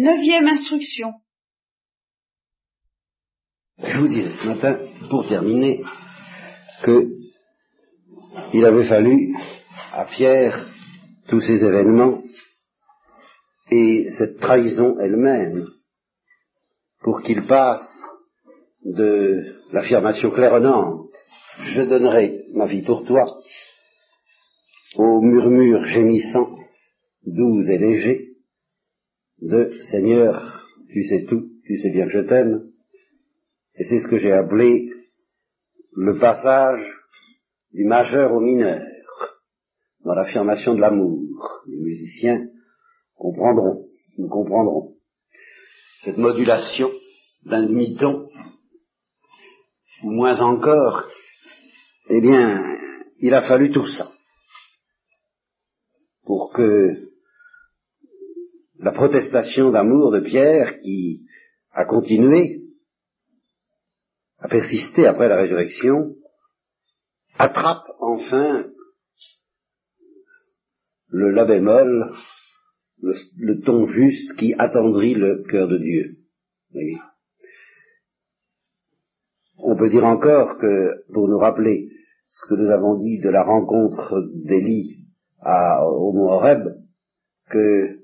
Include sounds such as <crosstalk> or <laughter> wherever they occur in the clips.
Neuvième instruction. Je vous disais ce matin, pour terminer, que il avait fallu à Pierre tous ces événements et cette trahison elle-même pour qu'il passe de l'affirmation claironnante je donnerai ma vie pour toi au murmure gémissant doux et léger de Seigneur, tu sais tout, tu sais bien que je t'aime, et c'est ce que j'ai appelé le passage du majeur au mineur dans l'affirmation de l'amour. Les musiciens comprendront, nous comprendrons. Cette modulation d'un demi-ton, ou moins encore, eh bien, il a fallu tout ça pour que la protestation d'amour de Pierre, qui a continué, a persisté après la résurrection, attrape enfin le la bémol, le, ton juste qui attendrit le cœur de Dieu. On peut dire encore que, pour nous rappeler ce que nous avons dit de la rencontre d'Élie au mont Horeb, que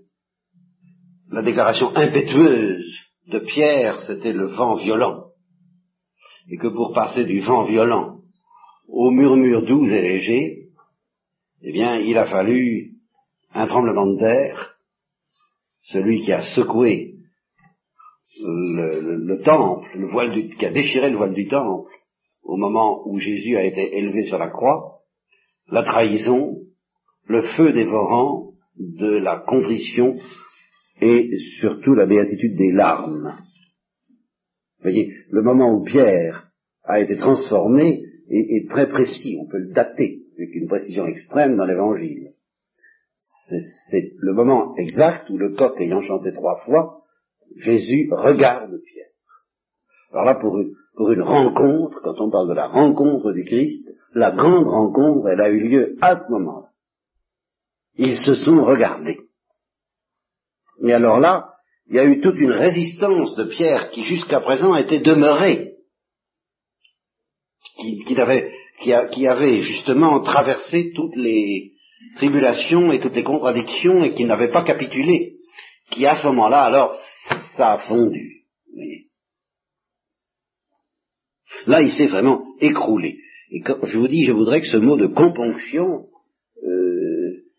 la déclaration impétueuse de Pierre, c'était le vent violent, et que pour passer du vent violent au murmure doux et léger, eh bien, il a fallu un tremblement de terre, celui qui a secoué le, temple, le voile qui a déchiré le voile du temple au moment où Jésus a été élevé sur la croix, la trahison, le feu dévorant de la contrition et surtout la béatitude des larmes. Vous voyez, le moment où Pierre a été transformé est, très précis, on peut le dater avec une précision extrême dans l'Évangile. C'est le moment exact où le coq ayant chanté trois fois, Jésus regarde Pierre. Alors là, pour une, pour une rencontre, quand on parle de la rencontre du Christ, la grande rencontre, elle a eu lieu à ce moment-là. Ils se sont regardés. Et alors là, il y a eu toute une résistance de Pierre qui jusqu'à présent était demeurée, qui avait justement traversé toutes les tribulations et toutes les contradictions et qui n'avait pas capitulé, qui à ce moment-là, alors, ça a fondu. Là, il s'est vraiment écroulé. Et quand je vous dis, je voudrais que ce mot de componction, euh,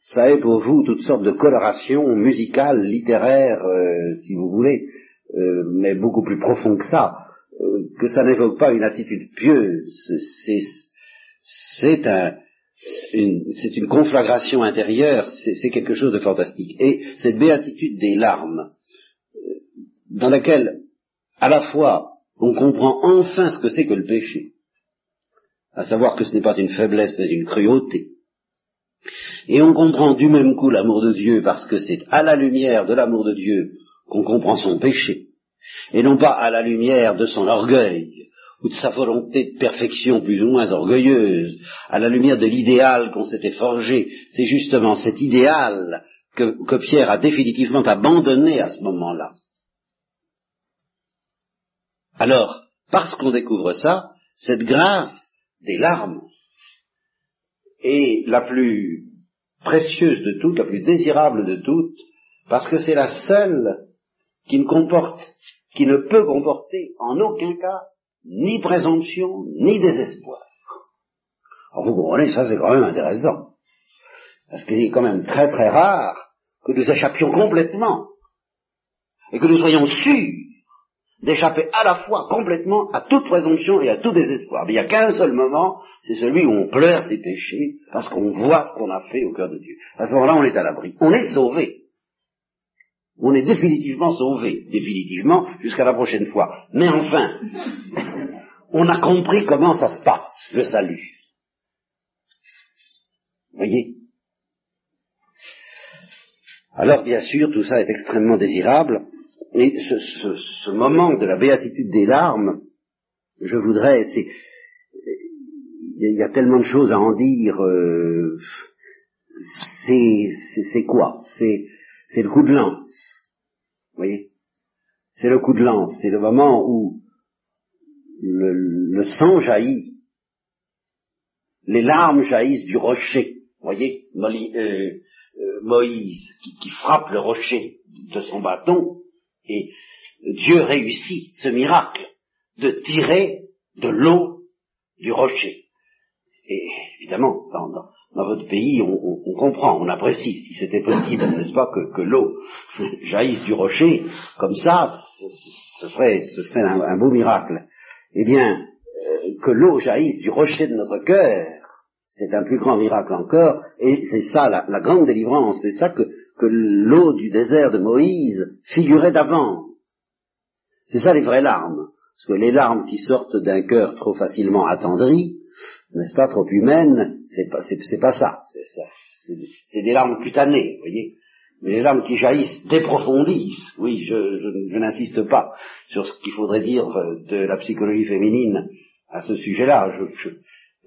ça ait pour vous toutes sortes de colorations musicales, littéraires, euh, si vous voulez, euh, mais beaucoup plus profond que ça, que ça n'évoque pas une attitude pieuse. C'est un, une, c'est une conflagration intérieure, c'est quelque chose de fantastique. Et cette béatitude des larmes, dans laquelle, à la fois, on comprend enfin ce que c'est que le péché, à savoir que ce n'est pas une faiblesse mais une cruauté. Et on comprend du même coup l'amour de Dieu parce que c'est à la lumière de l'amour de Dieu qu'on comprend son péché, et non pas à la lumière de son orgueil ou de sa volonté de perfection plus ou moins orgueilleuse, à la lumière de l'idéal qu'on s'était forgé. C'est justement cet idéal que, Pierre a définitivement abandonné à ce moment-là. Alors, parce qu'on découvre ça, cette grâce des larmes est la plus précieuse de toutes, la plus désirable de toutes, parce que c'est la seule qui ne comporte, qui ne peut comporter en aucun cas ni présomption, ni désespoir. Alors vous comprenez, ça c'est quand même intéressant. Parce qu'il est quand même très très rare que nous échappions complètement et que nous soyons sûrs d'échapper à la fois complètement à toute présomption et à tout désespoir. Mais il n'y a qu'un seul moment, c'est celui où on pleure ses péchés parce qu'on voit ce qu'on a fait au cœur de Dieu. À ce moment-là, on est à l'abri. On est sauvé. On est définitivement sauvé. Définitivement jusqu'à la prochaine fois. Mais enfin, <laughs> on a compris comment ça se passe, le salut. Voyez? Alors bien sûr, tout ça est extrêmement désirable, et ce, moment de la béatitude des larmes, je voudrais, c'est, il y, a tellement de choses à en dire, euh, c'est quoi? C'est le coup de lance. voyez? C'est le coup de lance, c'est le moment où le, sang jaillit, les larmes jaillissent du rocher, voyez? Euh, euh, Moïse qui frappe le rocher de son bâton, et Dieu réussit ce miracle de tirer de l'eau du rocher. Et évidemment, dans, votre pays, on, comprend, on apprécie, si c'était possible, n'est-ce pas, que, l'eau <laughs> jaillisse du rocher, comme ça, ce, serait, ce serait un, beau miracle. Eh bien, euh, que l'eau jaillisse du rocher de notre cœur, c'est un plus grand miracle encore, et c'est ça la, grande délivrance, c'est ça que, que l'eau du désert de Moïse figurait d'avant. C'est ça les vraies larmes. Parce que les larmes qui sortent d'un cœur trop facilement attendri, n'est-ce pas, trop humaines, c'est pas, c'est, pas ça. C'est, des larmes cutanées, vous voyez. Mais les larmes qui jaillissent déprofondissent. Oui, je, je, n'insiste pas sur ce qu'il faudrait dire de la psychologie féminine à ce sujet-là. Je,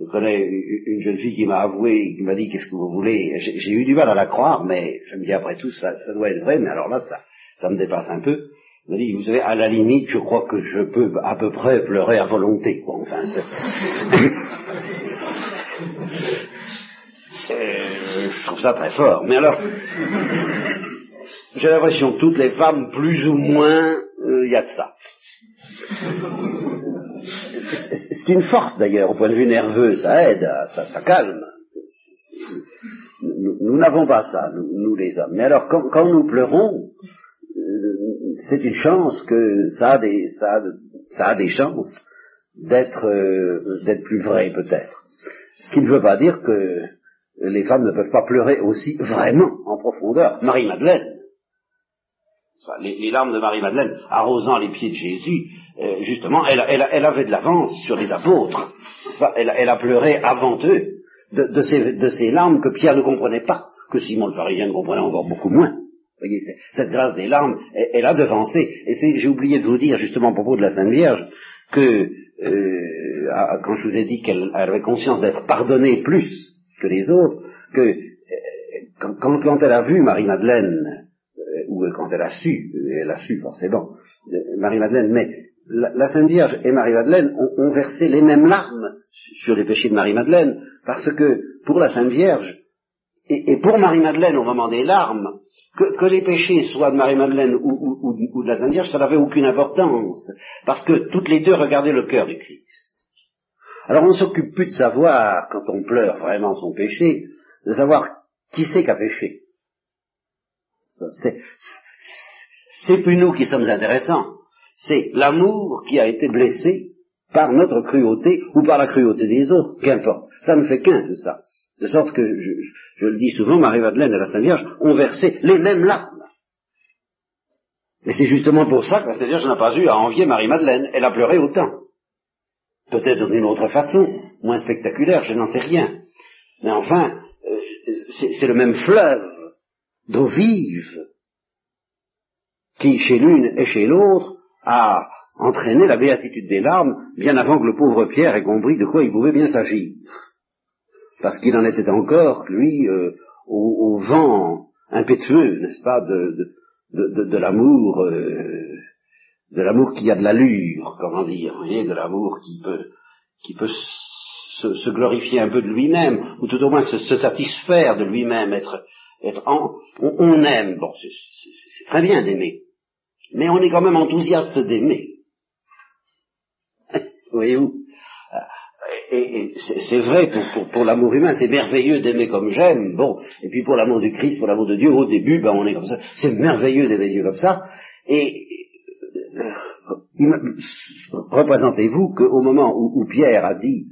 je, connais une jeune fille qui m'a avoué, qui m'a dit qu'est-ce que vous voulez? J'ai, eu du mal à la croire, mais je me dis après tout, ça, ça doit être vrai, mais alors là, ça, ça me dépasse un peu. Il dit, vous savez, à la limite, je crois que je peux à peu près pleurer à volonté. Bon, enfin, <laughs> euh, je trouve ça très fort. Mais alors, j'ai l'impression que toutes les femmes, plus ou moins, euh, il y a de ça. C'est une force d'ailleurs, au point de vue nerveux, ça aide, ça, ça calme. Nous n'avons pas ça, nous, les hommes. Mais alors, quand nous pleurons, c'est une chance que ça a des, ça a, des chances d'être, euh, d'être plus vrai peut-être. Ce qui ne veut pas dire que les femmes ne peuvent pas pleurer aussi vraiment en profondeur. Marie-Madeleine, les, larmes de Marie-Madeleine arrosant les pieds de Jésus, euh, justement, elle, avait de l'avance sur les apôtres. Elle, elle, a pleuré avant eux de, ces, de ces larmes que Pierre ne comprenait pas, que Simon le pharisien ne comprenait encore beaucoup moins. Vous voyez, cette grâce des larmes, elle, a devancé. Et j'ai oublié de vous dire, justement, à propos de la Sainte Vierge, que euh, quand je vous ai dit qu'elle avait conscience d'être pardonnée plus que les autres, que euh, quand, quand, elle a vu Marie-Madeleine, ou quand elle a su, elle a su forcément, Marie-Madeleine, mais la, Sainte Vierge et Marie-Madeleine ont, ont, versé les mêmes larmes sur les péchés de Marie-Madeleine, parce que pour la Sainte Vierge, et, pour Marie-Madeleine au moment des larmes, que, les péchés soient de Marie-Madeleine ou, de la Sainte Vierge, ça n'avait aucune importance, parce que toutes les deux regardaient le cœur du Christ. Alors on ne s'occupe plus de savoir, quand on pleure vraiment son péché, de savoir qui c'est qui a péché. C'est plus nous qui sommes intéressants, c'est l'amour qui a été blessé par notre cruauté ou par la cruauté des autres, qu'importe. Ça ne fait qu'un tout ça. De sorte que, je, le dis souvent, Marie-Madeleine et la Sainte Vierge ont versé les mêmes larmes. Et c'est justement pour ça que la Sainte Vierge n'a pas eu à envier Marie-Madeleine. Elle a pleuré autant. Peut-être d'une autre façon, moins spectaculaire, je n'en sais rien. Mais enfin, euh, c'est le même fleuve d'eau vive qui, chez l'une et chez l'autre, a entraîné la béatitude des larmes bien avant que le pauvre Pierre ait compris de quoi il pouvait bien s'agir. Parce qu'il en était encore, lui, euh, au, vent impétueux, n'est-ce pas, de, de, de, l'amour, euh, de l'amour qui a de l'allure, comment dire, vous voyez, de l'amour qui peut, qui peut se, glorifier un peu de lui-même, ou tout au moins se, satisfaire de lui-même, être, être en, on, aime, bon, c'est très bien d'aimer, mais on est quand même enthousiaste d'aimer. <laughs> Voyez-vous. Et, c'est vrai pour, l'amour humain, c'est merveilleux d'aimer comme j'aime, bon, et puis pour l'amour du Christ, pour l'amour de Dieu, au début, ben on est comme ça, c'est merveilleux d'aimer Dieu comme ça, et euh, représentez-vous qu'au moment où, Pierre a dit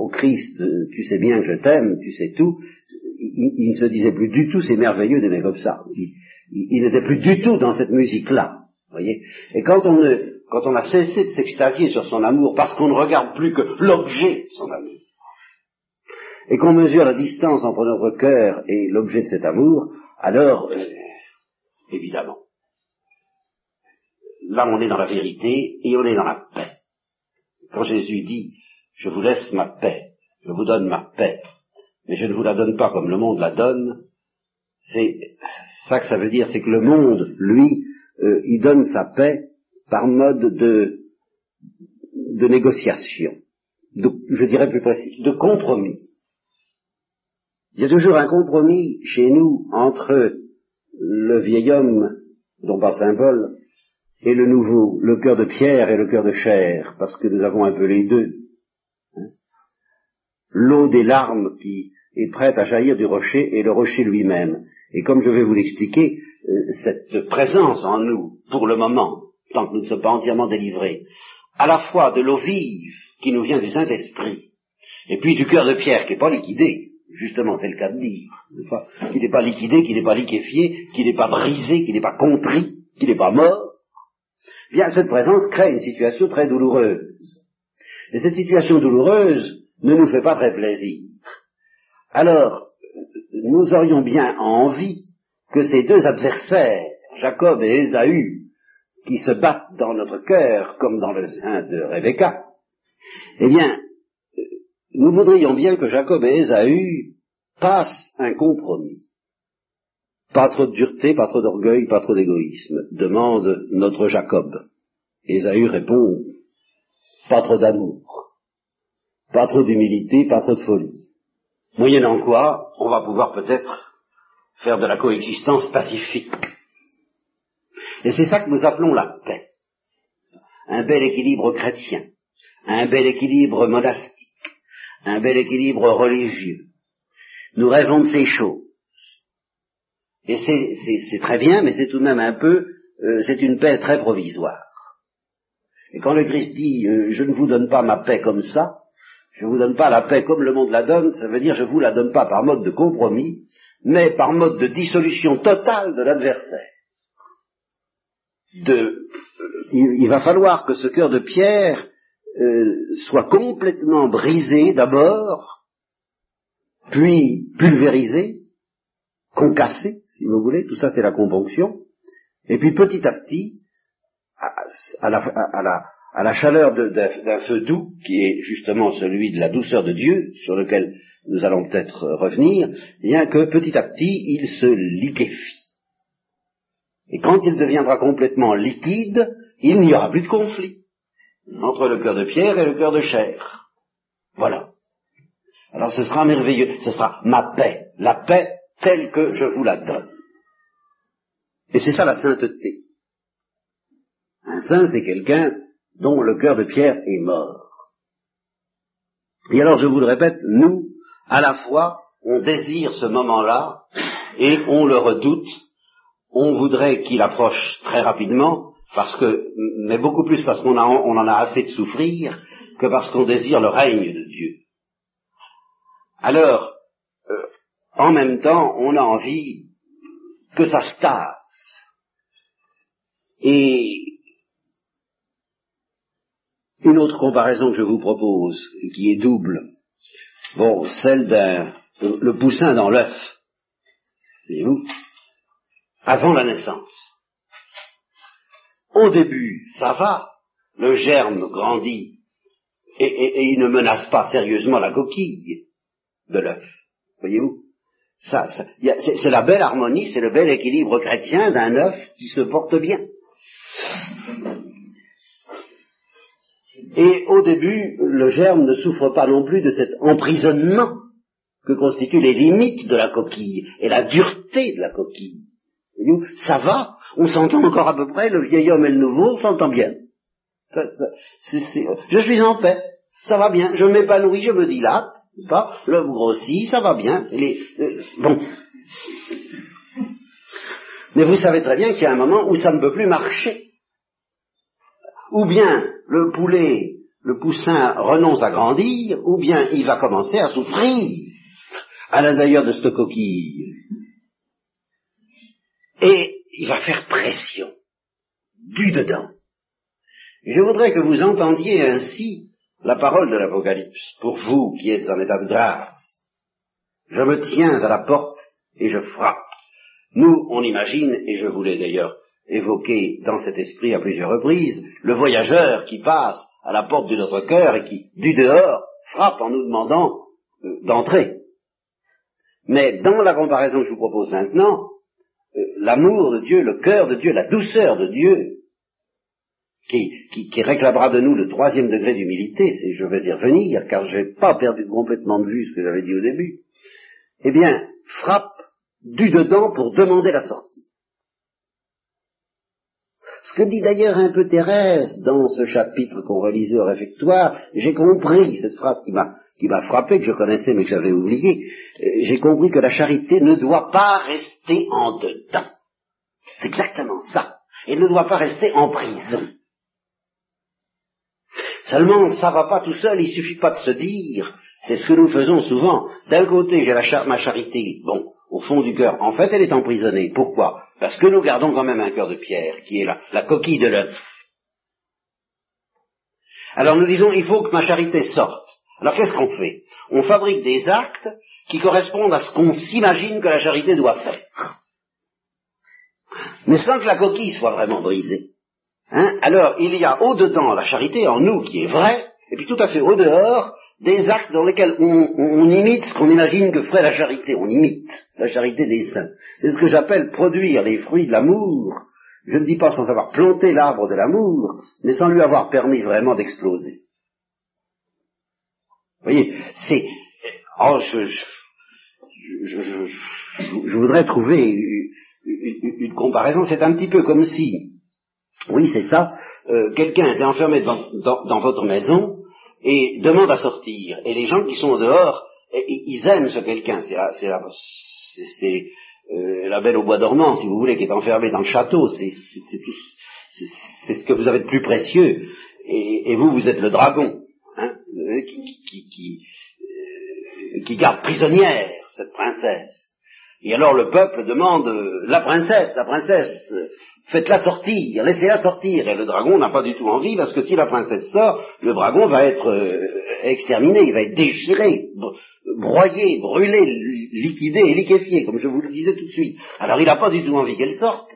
au Christ, tu sais bien que je t'aime, tu sais tout, il, ne se disait plus du tout, c'est merveilleux d'aimer comme ça, n'était plus du tout dans cette musique-là, voyez, et quand on ne quand on a cessé de s'extasier sur son amour parce qu'on ne regarde plus que l'objet de son amour, et qu'on mesure la distance entre notre cœur et l'objet de cet amour, alors, euh, évidemment, là on est dans la vérité et on est dans la paix. Quand Jésus dit, je vous laisse ma paix, je vous donne ma paix, mais je ne vous la donne pas comme le monde la donne, c'est ça que ça veut dire, c'est que le monde, lui, euh, il donne sa paix par mode de, de négociation, je dirais plus précis, de compromis. Il y a toujours un compromis chez nous entre le vieil homme dont parle Saint Paul et le nouveau, le cœur de pierre et le cœur de chair, parce que nous avons un peu les deux. Hein. L'eau des larmes qui est prête à jaillir du rocher et le rocher lui-même. Et comme je vais vous l'expliquer, euh, cette présence en nous, pour le moment, tant que nous ne sommes pas entièrement délivrés, à la fois de l'eau vive qui nous vient du Saint-Esprit, et puis du cœur de pierre qui n'est pas liquidé, justement c'est le cas de dire, qui n'est pas liquidé, qui n'est pas liquéfié, qui n'est pas brisé, qui n'est pas contrit, qui n'est pas mort, eh bien cette présence crée une situation très douloureuse. Et cette situation douloureuse ne nous fait pas très plaisir. Alors, nous aurions bien envie que ces deux adversaires, Jacob et Ésaü, qui se battent dans notre cœur comme dans le sein de Rebecca, eh bien, nous voudrions bien que Jacob et Ésaü passent un compromis. Pas trop de dureté, pas trop d'orgueil, pas trop d'égoïsme, demande notre Jacob. Ésaü répond, pas trop d'amour, pas trop d'humilité, pas trop de folie. Moyennant quoi, on va pouvoir peut-être faire de la coexistence pacifique. Et c'est ça que nous appelons la paix. Un bel équilibre chrétien, un bel équilibre monastique, un bel équilibre religieux. Nous rêvons de ces choses. Et c'est très bien, mais c'est tout de même un peu, euh, c'est une paix très provisoire. Et quand le Christ dit, euh, je ne vous donne pas ma paix comme ça, je ne vous donne pas la paix comme le monde la donne, ça veut dire je ne vous la donne pas par mode de compromis, mais par mode de dissolution totale de l'adversaire. De, il, va falloir que ce cœur de pierre euh, soit complètement brisé d'abord, puis pulvérisé, concassé, si vous voulez, tout ça c'est la componction, et puis petit à petit, à, la, à la, chaleur d'un feu doux, qui est justement celui de la douceur de Dieu, sur lequel nous allons peut-être revenir, bien que petit à petit il se liquéfie. Et quand il deviendra complètement liquide, il n'y aura plus de conflit entre le cœur de pierre et le cœur de chair. Voilà. Alors ce sera merveilleux, ce sera ma paix, la paix telle que je vous la donne. Et c'est ça la sainteté. Un saint, c'est quelqu'un dont le cœur de pierre est mort. Et alors, je vous le répète, nous, à la fois, on désire ce moment-là et on le redoute. On voudrait qu'il approche très rapidement, parce que, mais beaucoup plus parce qu'on on en a assez de souffrir que parce qu'on désire le règne de Dieu. Alors, euh, en même temps, on a envie que ça se tasse. Et une autre comparaison que je vous propose, qui est double, bon, celle d'un, le poussin dans l'œuf, voyez-vous, avant la naissance. Au début, ça va, le germe grandit, et, il ne menace pas sérieusement la coquille de l'œuf, voyez-vous? Ça, c'est la belle harmonie, c'est le bel équilibre chrétien d'un œuf qui se porte bien. Et au début, le germe ne souffre pas non plus de cet emprisonnement que constituent les limites de la coquille et la dureté de la coquille. Ça va, on s'entend encore à peu près, le vieil homme et le nouveau, on s'entend bien. je suis en paix, ça va bien, je m'épanouis, je me dilate, n'est-ce pas L'œuf grossit, ça va bien. Euh, bon. Mais vous savez très bien qu'il y a un moment où ça ne peut plus marcher. Ou bien le poulet, le poussin renonce à grandir, ou bien il va commencer à souffrir à l'intérieur de cette coquille. Et il va faire pression, du dedans. Je voudrais que vous entendiez ainsi la parole de l'Apocalypse, pour vous qui êtes en état de grâce. Je me tiens à la porte et je frappe. Nous, on imagine, et je voulais d'ailleurs évoqué dans cet esprit à plusieurs reprises, le voyageur qui passe à la porte de notre cœur et qui, du dehors, frappe en nous demandant euh, d'entrer. Mais dans la comparaison que je vous propose maintenant, euh, l'amour de Dieu, le cœur de Dieu, la douceur de Dieu, qui, qui, réclamera de nous le troisième degré d'humilité, c'est je vais y revenir, car je n'ai pas perdu complètement de vue ce que j'avais dit au début, eh bien, frappe du dedans pour demander la sortie. Que dit d'ailleurs un peu Thérèse dans ce chapitre qu'on relisait au réfectoire, j'ai compris cette phrase qui m'a qui m'a frappé, que je connaissais mais que j'avais oublié, euh, j'ai compris que la charité ne doit pas rester en dedans. C'est exactement ça. Elle ne doit pas rester en prison. Seulement, ça va pas tout seul, il suffit pas de se dire, c'est ce que nous faisons souvent. D'un côté, j'ai ma charité, bon, au fond du cœur. En fait, elle est emprisonnée. Pourquoi? Parce que nous gardons quand même un cœur de pierre, qui est la, coquille de l'œuf. Alors nous disons, il faut que ma charité sorte. Alors qu'est-ce qu'on fait? On fabrique des actes qui correspondent à ce qu'on s'imagine que la charité doit faire. Mais sans que la coquille soit vraiment brisée. Hein? Alors, il y a au-dedans la charité en nous qui est vraie, et puis tout à fait au-dehors, des actes dans lesquels on, imite ce qu'on imagine que ferait la charité. On imite la charité des saints. C'est ce que j'appelle produire les fruits de l'amour. Je ne dis pas sans avoir planté l'arbre de l'amour, mais sans lui avoir permis vraiment d'exploser. Vous voyez, c'est... Oh, je, je, je, voudrais trouver une comparaison. C'est un petit peu comme si oui, c'est ça. Euh, quelqu'un était enfermé dans, votre maison et demande à sortir. Et les gens qui sont dehors, ils aiment ce quelqu'un. C'est euh, la belle au bois dormant, si vous voulez, qui est enfermée dans le château. C'est, ce que vous avez de plus précieux. Et, vous, vous êtes le dragon, hein, euh, qui, qui garde prisonnière cette princesse. Et alors le peuple demande la princesse, la princesse, faites-la sortir, laissez-la sortir. Et le dragon n'a pas du tout envie, parce que si la princesse sort, le dragon va être euh, exterminé, il va être déchiré, broyé, brûlé, liquidé et liquéfié, comme je vous le disais tout de suite. Alors il n'a pas du tout envie qu'elle sorte.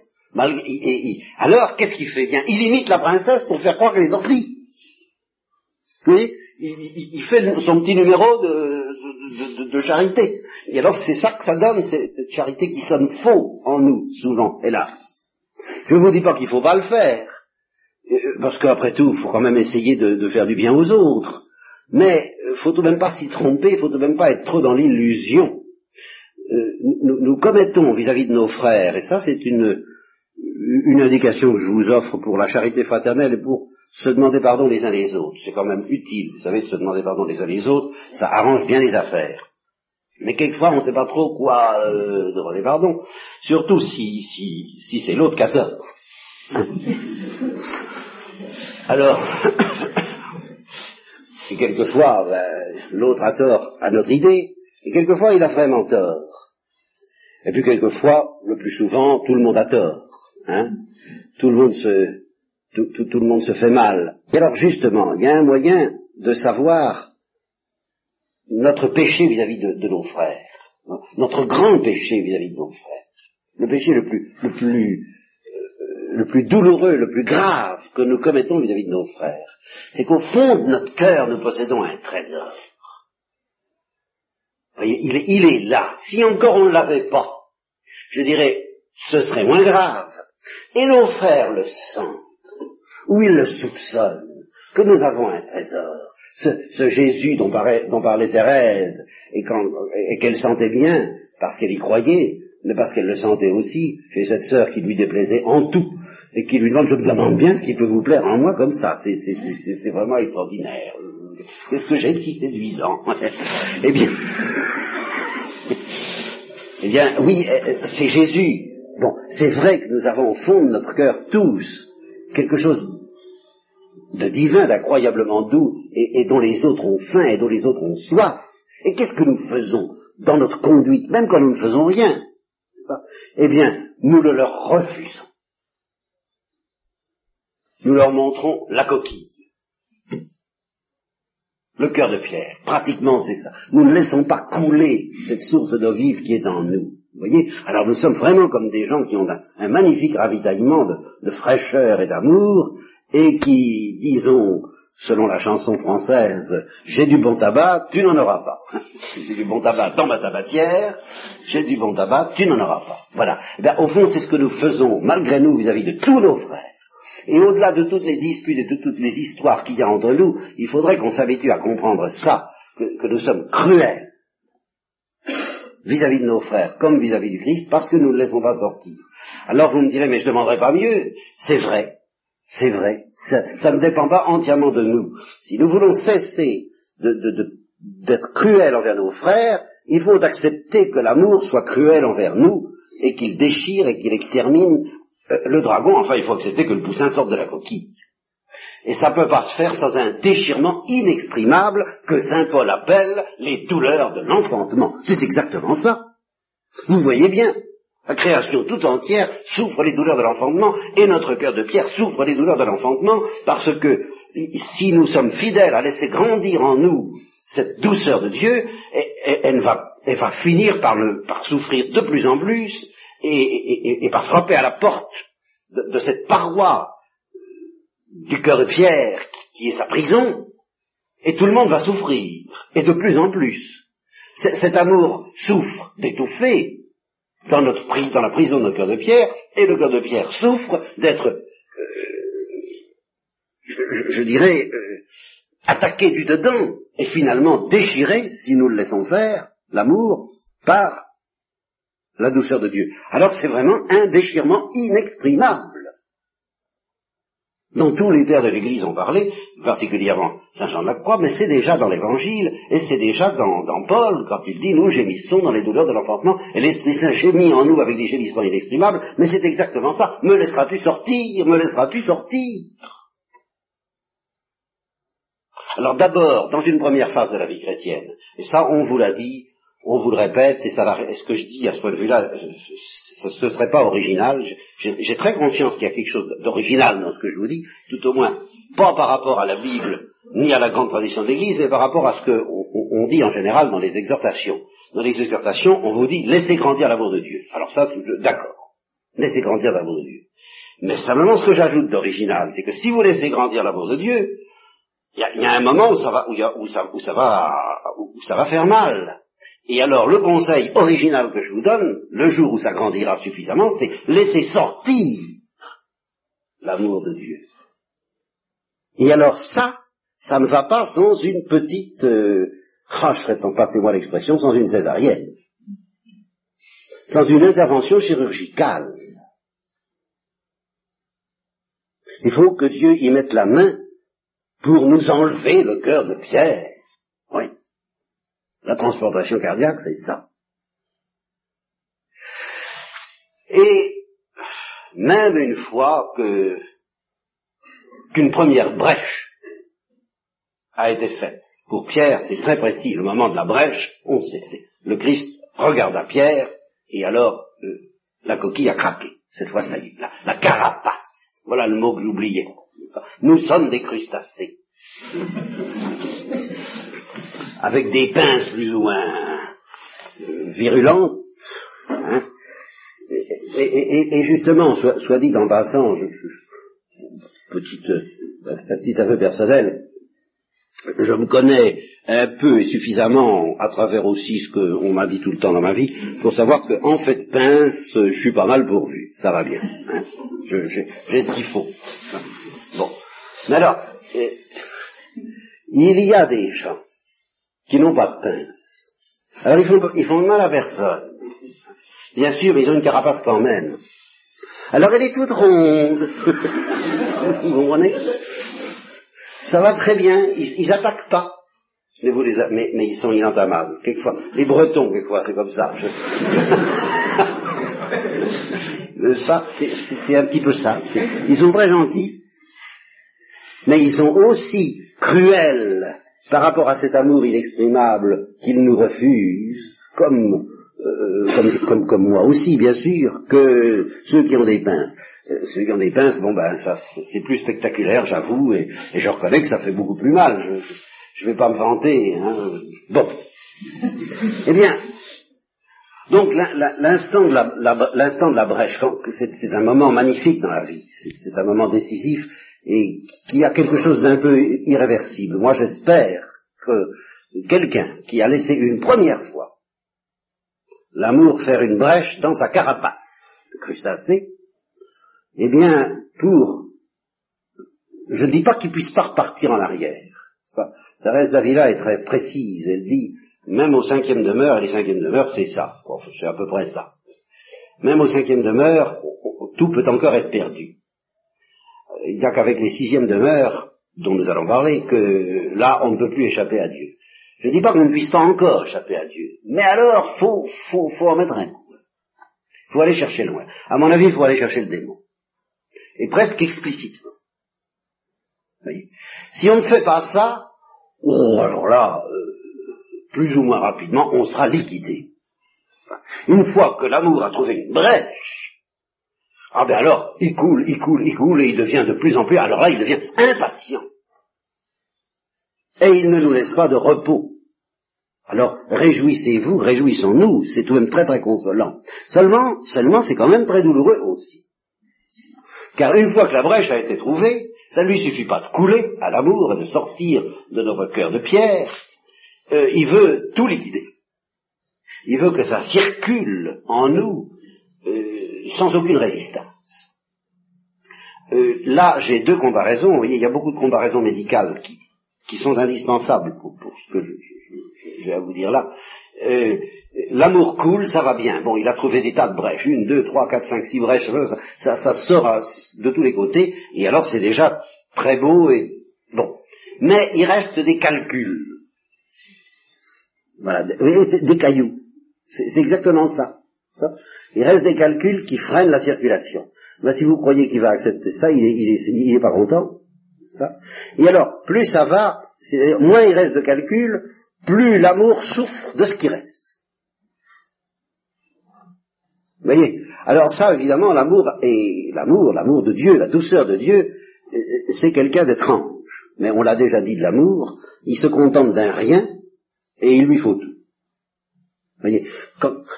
alors, qu'est-ce qu'il fait? Il imite la princesse pour faire croire qu'elle est sortie. Vous voyez? Il, fait son petit numéro de, de charité. Et alors c'est ça que ça donne, cette charité qui sonne faux en nous, souvent, hélas. Je ne vous dis pas qu'il ne faut pas le faire, euh, parce qu'après tout, il faut quand même essayer de, faire du bien aux autres. Mais il euh, faut tout de même pas s'y tromper, il faut tout de même pas être trop dans l'illusion. Euh, nous, commettons vis-à-vis de nos frères, et ça c'est une, une indication que je vous offre pour la charité fraternelle et pour se demander pardon les uns les autres. C'est quand même utile, vous savez, de se demander pardon les uns les autres, ça arrange bien les affaires. Mais quelquefois, on ne sait pas trop quoi euh, demander pardon, surtout si, si, si c'est l'autre qui a tort. <laughs> Alors, <coughs> et quelquefois, ben, l'autre a tort à notre idée, et quelquefois, il a vraiment tort. Et puis quelquefois, le plus souvent, tout le monde a tort. Hein tout le monde se, tout, tout, tout le monde se fait mal. Et alors justement, il y a un moyen de savoir notre péché vis-à-vis de, nos frères, notre grand péché vis-à-vis de nos frères, le péché le plus, le plus, euh, le plus douloureux, le plus grave que nous commettons vis-à-vis de nos frères, c'est qu'au fond de notre cœur, nous possédons un trésor. Voyez, il, est, il est là. Si encore on ne l'avait pas, je dirais, ce serait moins grave. Et nos frères le sentent, ou ils le soupçonnent, que nous avons un trésor ce, Jésus dont parlait, Thérèse, et, qu'elle sentait bien, parce qu'elle y croyait, mais parce qu'elle le sentait aussi chez cette sœur qui lui déplaisait en tout, et qui lui demande, je me demande bien ce qui peut vous plaire en moi comme ça, c'est vraiment extraordinaire. Qu'est-ce que j'ai de si séduisant <laughs> Eh bien, <laughs> eh bien, oui, euh, c'est Jésus. Bon, c'est vrai que nous avons au fond de notre cœur tous quelque chose de divin, d'incroyablement doux, et, dont les autres ont faim et dont les autres ont soif. Et qu'est-ce que nous faisons dans notre conduite, même quand nous ne faisons rien? Eh bien, nous le leur refusons. Nous leur montrons la coquille. Le cœur de pierre, pratiquement c'est ça. Nous ne laissons pas couler cette source d'eau vive qui est en nous. Vous voyez? Alors nous sommes vraiment comme des gens qui ont un, magnifique ravitaillement de fraîcheur et d'amour, et qui, disons, selon la chanson française, j'ai du bon tabac, tu n'en auras pas. <laughs> j'ai du bon tabac dans ma tabatière, j'ai du bon tabac, tu n'en auras pas. Voilà. Eh au fond, c'est ce que nous faisons, malgré nous, vis-à-vis de tous nos frères. Et au-delà de toutes les disputes et de toutes les histoires qu'il y a entre nous, il faudrait qu'on s'habitue à comprendre ça, que, nous sommes cruels vis-à-vis de nos frères, comme vis-à-vis du Christ, parce que nous ne le laissons pas sortir. Alors vous me direz, mais je ne demanderai pas mieux. C'est vrai. C'est vrai. Ça, ne dépend pas entièrement de nous. Si nous voulons cesser d'être cruels envers nos frères, il faut accepter que l'amour soit cruel envers nous et qu'il déchire et qu'il extermine euh, le dragon. Enfin, il faut accepter que le poussin sorte de la coquille. Et ça ne peut pas se faire sans un déchirement inexprimable que Saint Paul appelle les douleurs de l'enfantement. C'est exactement ça. Vous voyez bien, la création tout entière souffre les douleurs de l'enfantement et notre cœur de pierre souffre les douleurs de l'enfantement parce que si nous sommes fidèles à laisser grandir en nous cette douceur de Dieu, elle, va, finir par, souffrir de plus en plus et, par frapper à la porte de, cette paroi du cœur de pierre qui est sa prison, et tout le monde va souffrir, et de plus en plus. Cet amour souffre d'étouffer, dans, notre, dans la prison de notre cœur de pierre, et le cœur de pierre souffre d'être, euh, je, dirais, euh, attaqué du dedans, et finalement déchiré, si nous le laissons faire, l'amour, par la douceur de Dieu. Alors c'est vraiment un déchirement inexprimable dont tous les pères de l'Église ont parlé, particulièrement Saint Jean de la Croix, mais c'est déjà dans l'Évangile, et c'est déjà dans, Paul, quand il dit, nous gémissons dans les douleurs de l'enfantement, et l'Esprit Saint gémit en nous avec des gémissements inexprimables, mais c'est exactement ça. Me laisseras-tu sortir Me laisseras-tu sortir? Alors d'abord, dans une première phase de la vie chrétienne, et ça on vous l'a dit, on vous le répète, et, ça, ce que je dis à ce point de vue-là, ce ne serait pas original. J'ai très conscience qu'il y a quelque chose d'original dans ce que je vous dis, tout au moins pas par rapport à la Bible ni à la grande tradition de l'Église, mais par rapport à ce qu'on dit en général dans les exhortations. Dans les exhortations, on vous dit laissez grandir l'amour de Dieu. Alors ça, d'accord, laissez grandir l'amour de Dieu. Mais simplement, ce que j'ajoute d'original, c'est que si vous laissez grandir l'amour de Dieu, il y, a un moment où ça va, où ça va, où ça va faire mal. Et alors, le conseil original que je vous donne, le jour où ça grandira suffisamment, c'est laisser sortir l'amour de Dieu. Et alors ça, ça ne va pas sans une petite, euh, ah, passez-moi l'expression, sans une césarienne, sans une intervention chirurgicale. Il faut que Dieu y mette la main pour nous enlever le cœur de pierre. La transplantation cardiaque, c'est ça. Et même une fois que qu'une première brèche a été faite. Pour Pierre, c'est très précis. Le moment de la brèche, on sait. Le Christ regarde à Pierre et alors euh, la coquille a craqué. Cette fois, ça y est. La carapace. Voilà le mot que j'oubliais. Nous sommes des crustacés avec des pinces plus ou moins euh, virulentes. Hein. et, justement, soit, dit en passant, je, petite, euh, petit aveu personnel, je me connais un peu et suffisamment à travers aussi ce qu'on m'a dit tout le temps dans ma vie pour savoir qu'en fait pince, je suis pas mal pourvu, ça va bien. Hein. J'ai ce qu'il faut. Bon. Mais alors, euh, il y a des gens qui n'ont pas de pince. Alors ils font, ils font mal à personne. Bien sûr, ils ont une carapace quand même. Alors elle est toute ronde. <laughs> vous comprenez? Ça va très bien, ils, ils attaquent pas. Mais, vous les mais, mais, ils sont inentamables. Quelquefois, les Bretons, quelquefois, c'est comme ça. ça, <laughs> c'est un petit peu ça. Ils sont très gentils, mais ils sont aussi cruels par rapport à cet amour inexprimable qu'il nous refuse, comme, euh, comme, comme, moi aussi, bien sûr, que ceux qui ont des pinces. Euh, ceux qui ont des pinces, bon ben ça c'est plus spectaculaire, j'avoue, et, je reconnais que ça fait beaucoup plus mal. Je ne vais pas me vanter. Hein. Bon. Eh bien, donc l'instant de, la, de la brèche, c'est un moment magnifique dans la vie, c'est un moment décisif et qui a quelque chose d'un peu irréversible. Moi, j'espère que quelqu'un qui a laissé une première fois l'amour faire une brèche dans sa carapace de crustacé, eh bien, pour, je ne dis pas qu'il puisse pas repartir en arrière. Thérèse d'Avila est très précise. Elle dit, même au cinquième demeure, et les cinquièmes demeures, c'est ça. c'est à peu près ça. Même au cinquième demeure, tout peut encore être perdu. Il n'y a qu'avec les sixièmes demeures, dont nous allons parler, que là, on ne peut plus échapper à Dieu. Je ne dis pas qu'on ne puisse pas encore échapper à Dieu, mais alors, faut, faut, faut en mettre un coup. Faut aller chercher loin. À mon avis, il faut aller chercher le démon. Et presque explicitement. Si on ne fait pas ça, oh, alors là, euh, plus ou moins rapidement, on sera liquidé. Une fois que l'amour a trouvé une brèche, ah ben alors, il coule, il coule, il coule, et il devient de plus en plus, alors là, il devient impatient. Et il ne nous laisse pas de repos. Alors, réjouissez-vous, réjouissons-nous, c'est tout de même très très consolant. Seulement, seulement, c'est quand même très douloureux aussi. Car une fois que la brèche a été trouvée, ça ne lui suffit pas de couler à l'amour et de sortir de nos cœurs de pierre, euh, il veut tout liquider. Il veut que ça circule en nous euh, sans aucune résistance. Euh, là, j'ai deux comparaisons. Vous voyez, il y a beaucoup de comparaisons médicales qui, sont indispensables pour, ce que j'ai à vous dire là. Euh, l'amour coule, ça va bien. Bon, il a trouvé des tas de brèches, une, deux, trois, quatre, cinq, six brèches, ça, ça, sort de tous les côtés, et alors c'est déjà très beau et bon. Mais il reste des calculs. Voilà, des, des cailloux. C'est exactement ça. Il reste des calculs qui freinent la circulation. Mais si vous croyez qu'il va accepter ça, il n'est est, pas content. Et alors, plus ça va, moins il reste de calculs, plus l'amour souffre de ce qui reste. Vous voyez? Alors ça, évidemment, l'amour et l'amour, l'amour de Dieu, la douceur de Dieu, c'est quelqu'un d'étrange. Mais on l'a déjà dit de l'amour, il se contente d'un rien et il lui faut tout voyez,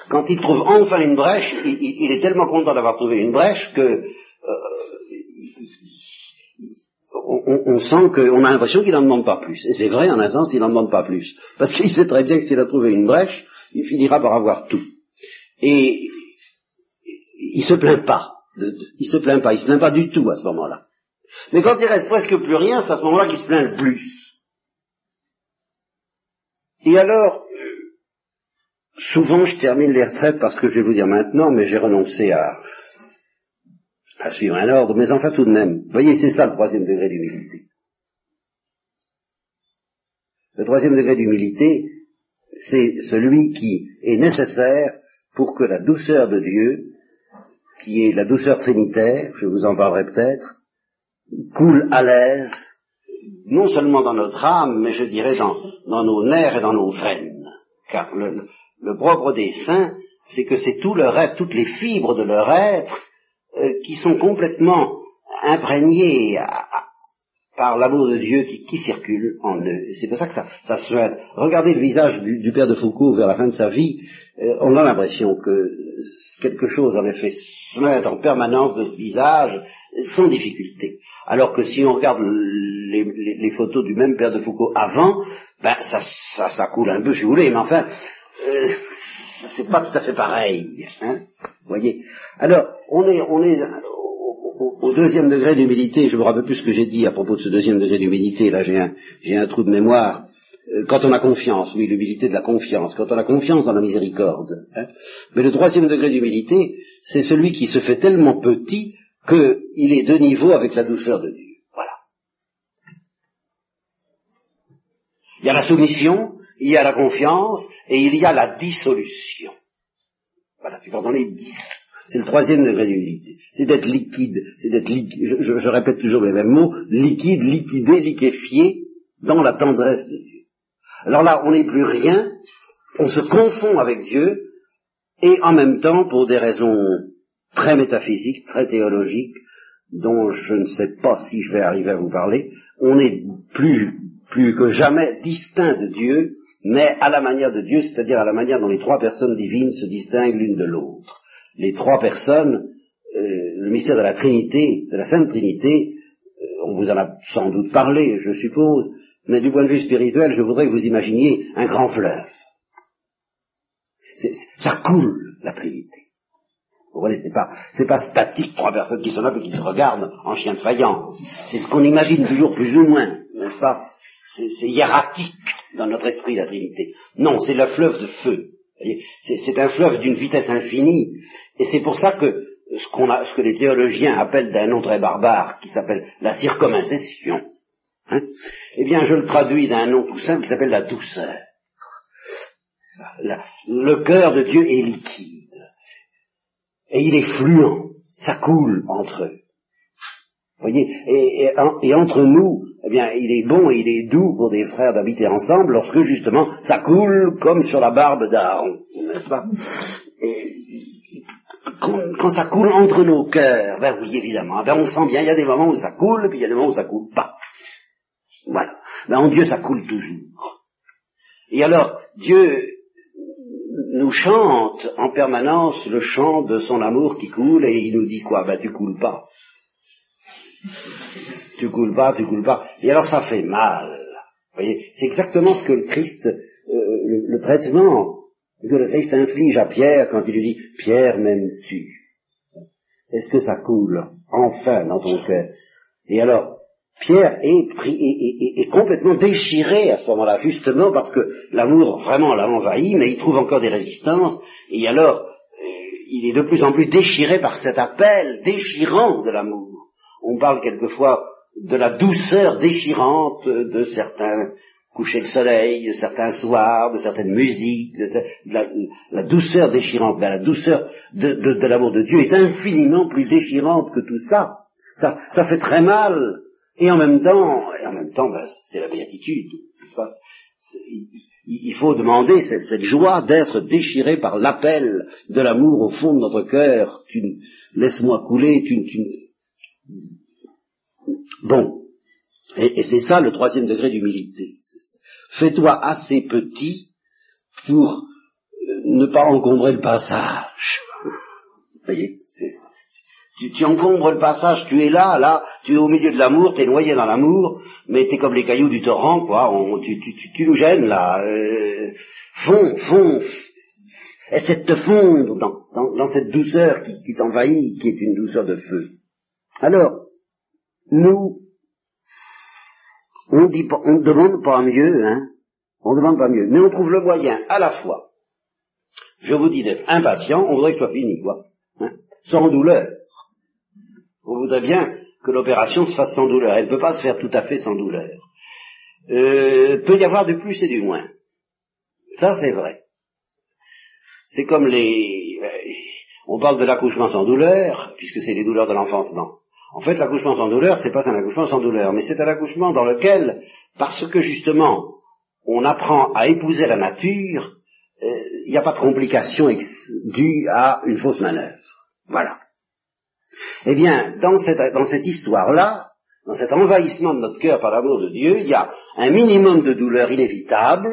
quand, il trouve enfin une brèche, il, est tellement content d'avoir trouvé une brèche que euh, on, sent qu'on a l'impression qu'il n'en demande pas plus. Et c'est vrai, en un sens, il n'en demande pas plus. Parce qu'il sait très bien que s'il a trouvé une brèche, il finira par avoir tout. Et il se plaint pas. il se plaint pas. Il se plaint pas du tout à ce moment-là. Mais quand il reste presque plus rien, c'est à ce moment-là qu'il se plaint le plus. Et alors, Souvent, je termine les retraites parce que je vais vous dire maintenant, mais j'ai renoncé à, suivre un ordre, mais enfin tout de même. Vous voyez, c'est ça le troisième degré d'humilité. Le troisième degré d'humilité, c'est celui qui est nécessaire pour que la douceur de Dieu, qui est la douceur trinitaire, je vous en parlerai peut-être, coule à l'aise, non seulement dans notre âme, mais je dirais dans, dans nos nerfs et dans nos veines. Car le, le propre des saints, c'est que c'est tout leur être, toutes les fibres de leur être euh, qui sont complètement imprégnées par l'amour de Dieu qui, circule en eux. C'est pour ça que ça, ça se. Regardez le visage du, père de Foucault vers la fin de sa vie, euh, on a l'impression que quelque chose en effet se met en permanence de ce visage sans difficulté. Alors que si on regarde les, photos du même père de Foucault avant, ben ça, ça, ça coule un peu si vous voulez, mais enfin, euh, <laughs> c'est pas tout à fait pareil. Hein voyez Alors, on est, on est au, deuxième degré d'humilité, je me rappelle plus ce que j'ai dit à propos de ce deuxième degré d'humilité, là j'ai un, j'ai un trou de mémoire. Euh, quand on a confiance, oui, l'humilité de la confiance, quand on a confiance dans la miséricorde. Hein Mais le troisième degré d'humilité, c'est celui qui se fait tellement petit qu'il est de niveau avec la douceur de Dieu. Voilà. Il y a la soumission, il y a la confiance et il y a la dissolution. Voilà, c'est quand on est dissous. C'est le troisième degré d'humilité. C'est d'être liquide, c'est d'être liquide, je, répète toujours les mêmes mots, liquide, liquidé, liquéfié dans la tendresse de Dieu. Alors là, on n'est plus rien, on se confond avec Dieu, et en même temps, pour des raisons très métaphysiques, très théologiques, dont je ne sais pas si je vais arriver à vous parler, on est plus, plus que jamais distinct de Dieu mais à la manière de Dieu, c'est-à-dire à la manière dont les trois personnes divines se distinguent l'une de l'autre. Les trois personnes, euh, le mystère de la Trinité, de la Sainte Trinité, euh, on vous en a sans doute parlé, je suppose, mais du point de vue spirituel, je voudrais que vous imaginiez un grand fleuve. ça coule, la Trinité. Vous voyez, c'est pas, c'est pas statique, trois personnes qui sont là et qui se regardent en chien de faïence. C'est ce qu'on imagine toujours plus ou moins, n'est-ce pas? C'est hiératique dans notre esprit, la Trinité. Non, c'est le fleuve de feu. C'est un fleuve d'une vitesse infinie. Et c'est pour ça que ce, qu'on a, ce que les théologiens appellent d'un nom très barbare, qui s'appelle la circomincession, hein, eh bien je le traduis d'un nom tout simple qui s'appelle la douceur. le cœur de Dieu est liquide. Et il est fluent. Ça coule entre eux. Voyez, et, et, entre nous, bien, il est bon et il est doux pour des frères d'habiter ensemble lorsque justement ça coule comme sur la barbe d'Aaron, n'est-ce pas? Quand, ça coule entre nos cœurs, ben oui, évidemment, ben on sent bien, il y a des moments où ça coule, puis il y a des moments où ça coule pas. Voilà. Ben en Dieu, ça coule toujours. Et alors, Dieu nous chante en permanence le chant de son amour qui coule, et il nous dit quoi? Ben tu coules pas. Tu coules pas, tu coules pas. Et alors ça fait mal. Voyez, c'est exactement ce que le Christ, euh, le traitement que le Christ inflige à Pierre quand il lui dit Pierre m'aimes-tu? Est-ce que ça coule enfin dans ton cœur? Et alors, Pierre est, est, complètement déchiré à ce moment-là, justement parce que l'amour vraiment l'a envahi, mais il trouve encore des résistances, et alors euh, il est de plus en plus déchiré par cet appel déchirant de l'amour. On parle quelquefois de la douceur déchirante de certains coucher de soleil, de certains soirs, de certaines musiques, de, la, douceur déchirante. Ben, la douceur de, l'amour de Dieu est infiniment plus déchirante que tout ça. Ça, ça fait très mal. Et en même temps, et en même temps, ben, c'est la béatitude. Il, faut demander cette, cette joie d'être déchiré par l'appel de l'amour au fond de notre cœur. Tu laisse-moi couler. Tu, tu... Bon, et, c'est ça le troisième degré d'humilité. Fais-toi assez petit pour euh, ne pas encombrer le passage. Tu, encombres le passage, tu es là, là, tu es au milieu de l'amour, tu es noyé dans l'amour, mais tu es comme les cailloux du torrent, quoi, tu, tu, tu, nous gênes, là. Euh, fonds, fonds, essaie de te fondre dans cette douceur qui, qui t'envahit, qui est une douceur de feu. Alors, nous, on ne demande pas mieux, hein. On demande pas mieux. Mais on trouve le moyen, à la fois, je vous dis d'être impatient, on voudrait que ce soit fini, quoi. Hein, sans douleur. On voudrait bien que l'opération se fasse sans douleur. Elle ne peut pas se faire tout à fait sans douleur. Euh, peut y avoir du plus et du moins. Ça, c'est vrai. C'est comme les... Euh, on parle de l'accouchement sans douleur, puisque c'est les douleurs de l'enfantement. En fait, l'accouchement sans douleur, c'est pas un accouchement sans douleur, mais c'est un accouchement dans lequel, parce que justement, on apprend à épouser la nature, il euh, n'y a pas de complication due à une fausse manœuvre. Voilà. Eh bien, dans cette, dans cette histoire-là, dans cet envahissement de notre cœur par l'amour de Dieu, il y a un minimum de douleur inévitable,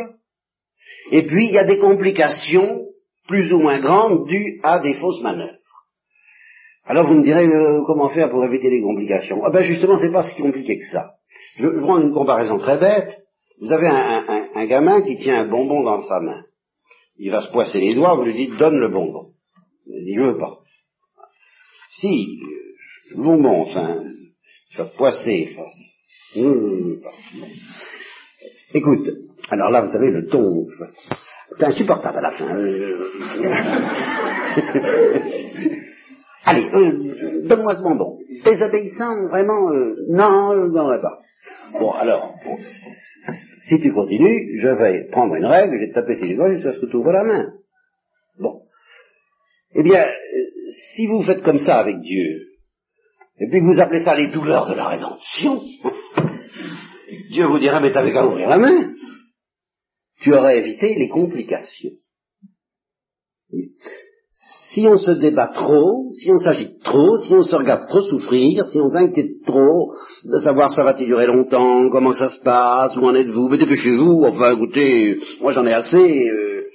et puis il y a des complications plus ou moins grandes dues à des fausses manœuvres. Alors vous me direz euh, comment faire pour éviter les complications? Ah ben justement, c'est pas si compliqué que ça. Je vais prendre une comparaison très bête. Vous avez un, gamin qui tient un bonbon dans sa main. Il va se poisser les doigts, vous lui dites donne le bonbon. Il dit je pas. Si, le bonbon, enfin, tu vas poisser. je veux pas. Écoute, alors là vous savez le ton, c'est insupportable à la fin. <laughs> Allez, euh, donne-moi ce bonbon. Désobéissant, vraiment, euh, non, je ne pas. Bon, alors, si tu continues, je vais prendre une règle, je vais te taper sur les doigts jusqu'à ce que tu ouvres la main. Bon. Eh bien, euh, si vous faites comme ça avec Dieu, et puis que vous appelez ça les douleurs de la rédemption, <laughs> Dieu vous dira, mais t'avais qu'à ouvrir la main. Tu aurais évité les complications si on se débat trop, si on s'agite trop, si on se regarde trop souffrir, si on s'inquiète trop de savoir ça va-t-il durer longtemps, comment ça se passe, où en êtes-vous, mais dépêchez-vous, enfin écoutez, moi j'en ai assez, euh,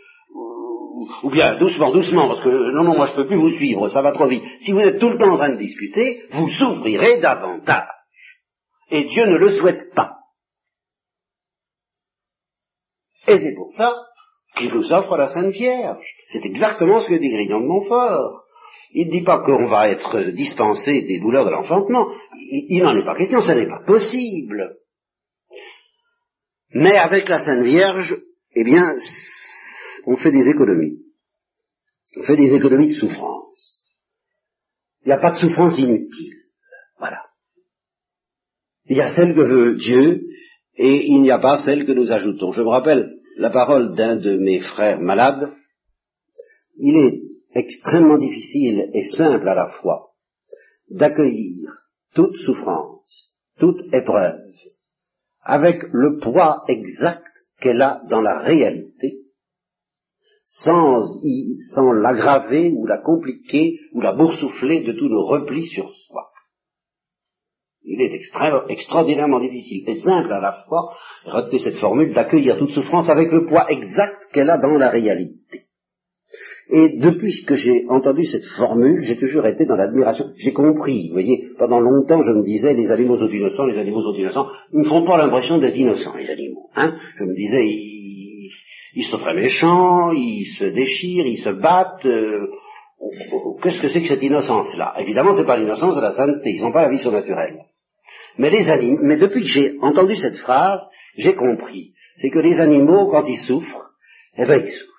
ou bien doucement, doucement, parce que non, non, moi je peux plus vous suivre, ça va trop vite. Si vous êtes tout le temps en train de discuter, vous souffrirez davantage. Et Dieu ne le souhaite pas. Et c'est pour ça qu'il nous offre la Sainte Vierge. C'est exactement ce que dit Grignon de Montfort. Il ne dit pas qu'on va être dispensé des douleurs de l'enfantement. Il, n'en est pas question, ce n'est pas possible. Mais avec la Sainte Vierge, eh bien, on fait des économies. On fait des économies de souffrance. Il n'y a pas de souffrance inutile. Voilà. Il y a celle que veut Dieu et il n'y a pas celle que nous ajoutons. Je me rappelle la parole d'un de mes frères malades. Il est extrêmement difficile et simple à la fois d'accueillir toute souffrance, toute épreuve, avec le poids exact qu'elle a dans la réalité, sans, sans l'aggraver ou la compliquer ou la boursoufler de tous nos replis sur soi. Il est extraordinairement difficile et simple à la fois, retenez cette formule, d'accueillir toute souffrance avec le poids exact qu'elle a dans la réalité. Et depuis que j'ai entendu cette formule, j'ai toujours été dans l'admiration. J'ai compris, vous voyez, pendant longtemps je me disais, les animaux sont innocents, les animaux sont innocents, ils ne font pas l'impression d'être innocents, les animaux. Hein je me disais, ils, sont très méchants, ils se déchirent, ils se battent. Euh, Qu'est-ce que c'est que cette innocence-là? Évidemment, c'est pas l'innocence de la sainteté, ils n'ont pas la vie surnaturelle. Mais les animaux, mais depuis que j'ai entendu cette phrase, j'ai compris. C'est que les animaux, quand ils souffrent, eh ben ils souffrent.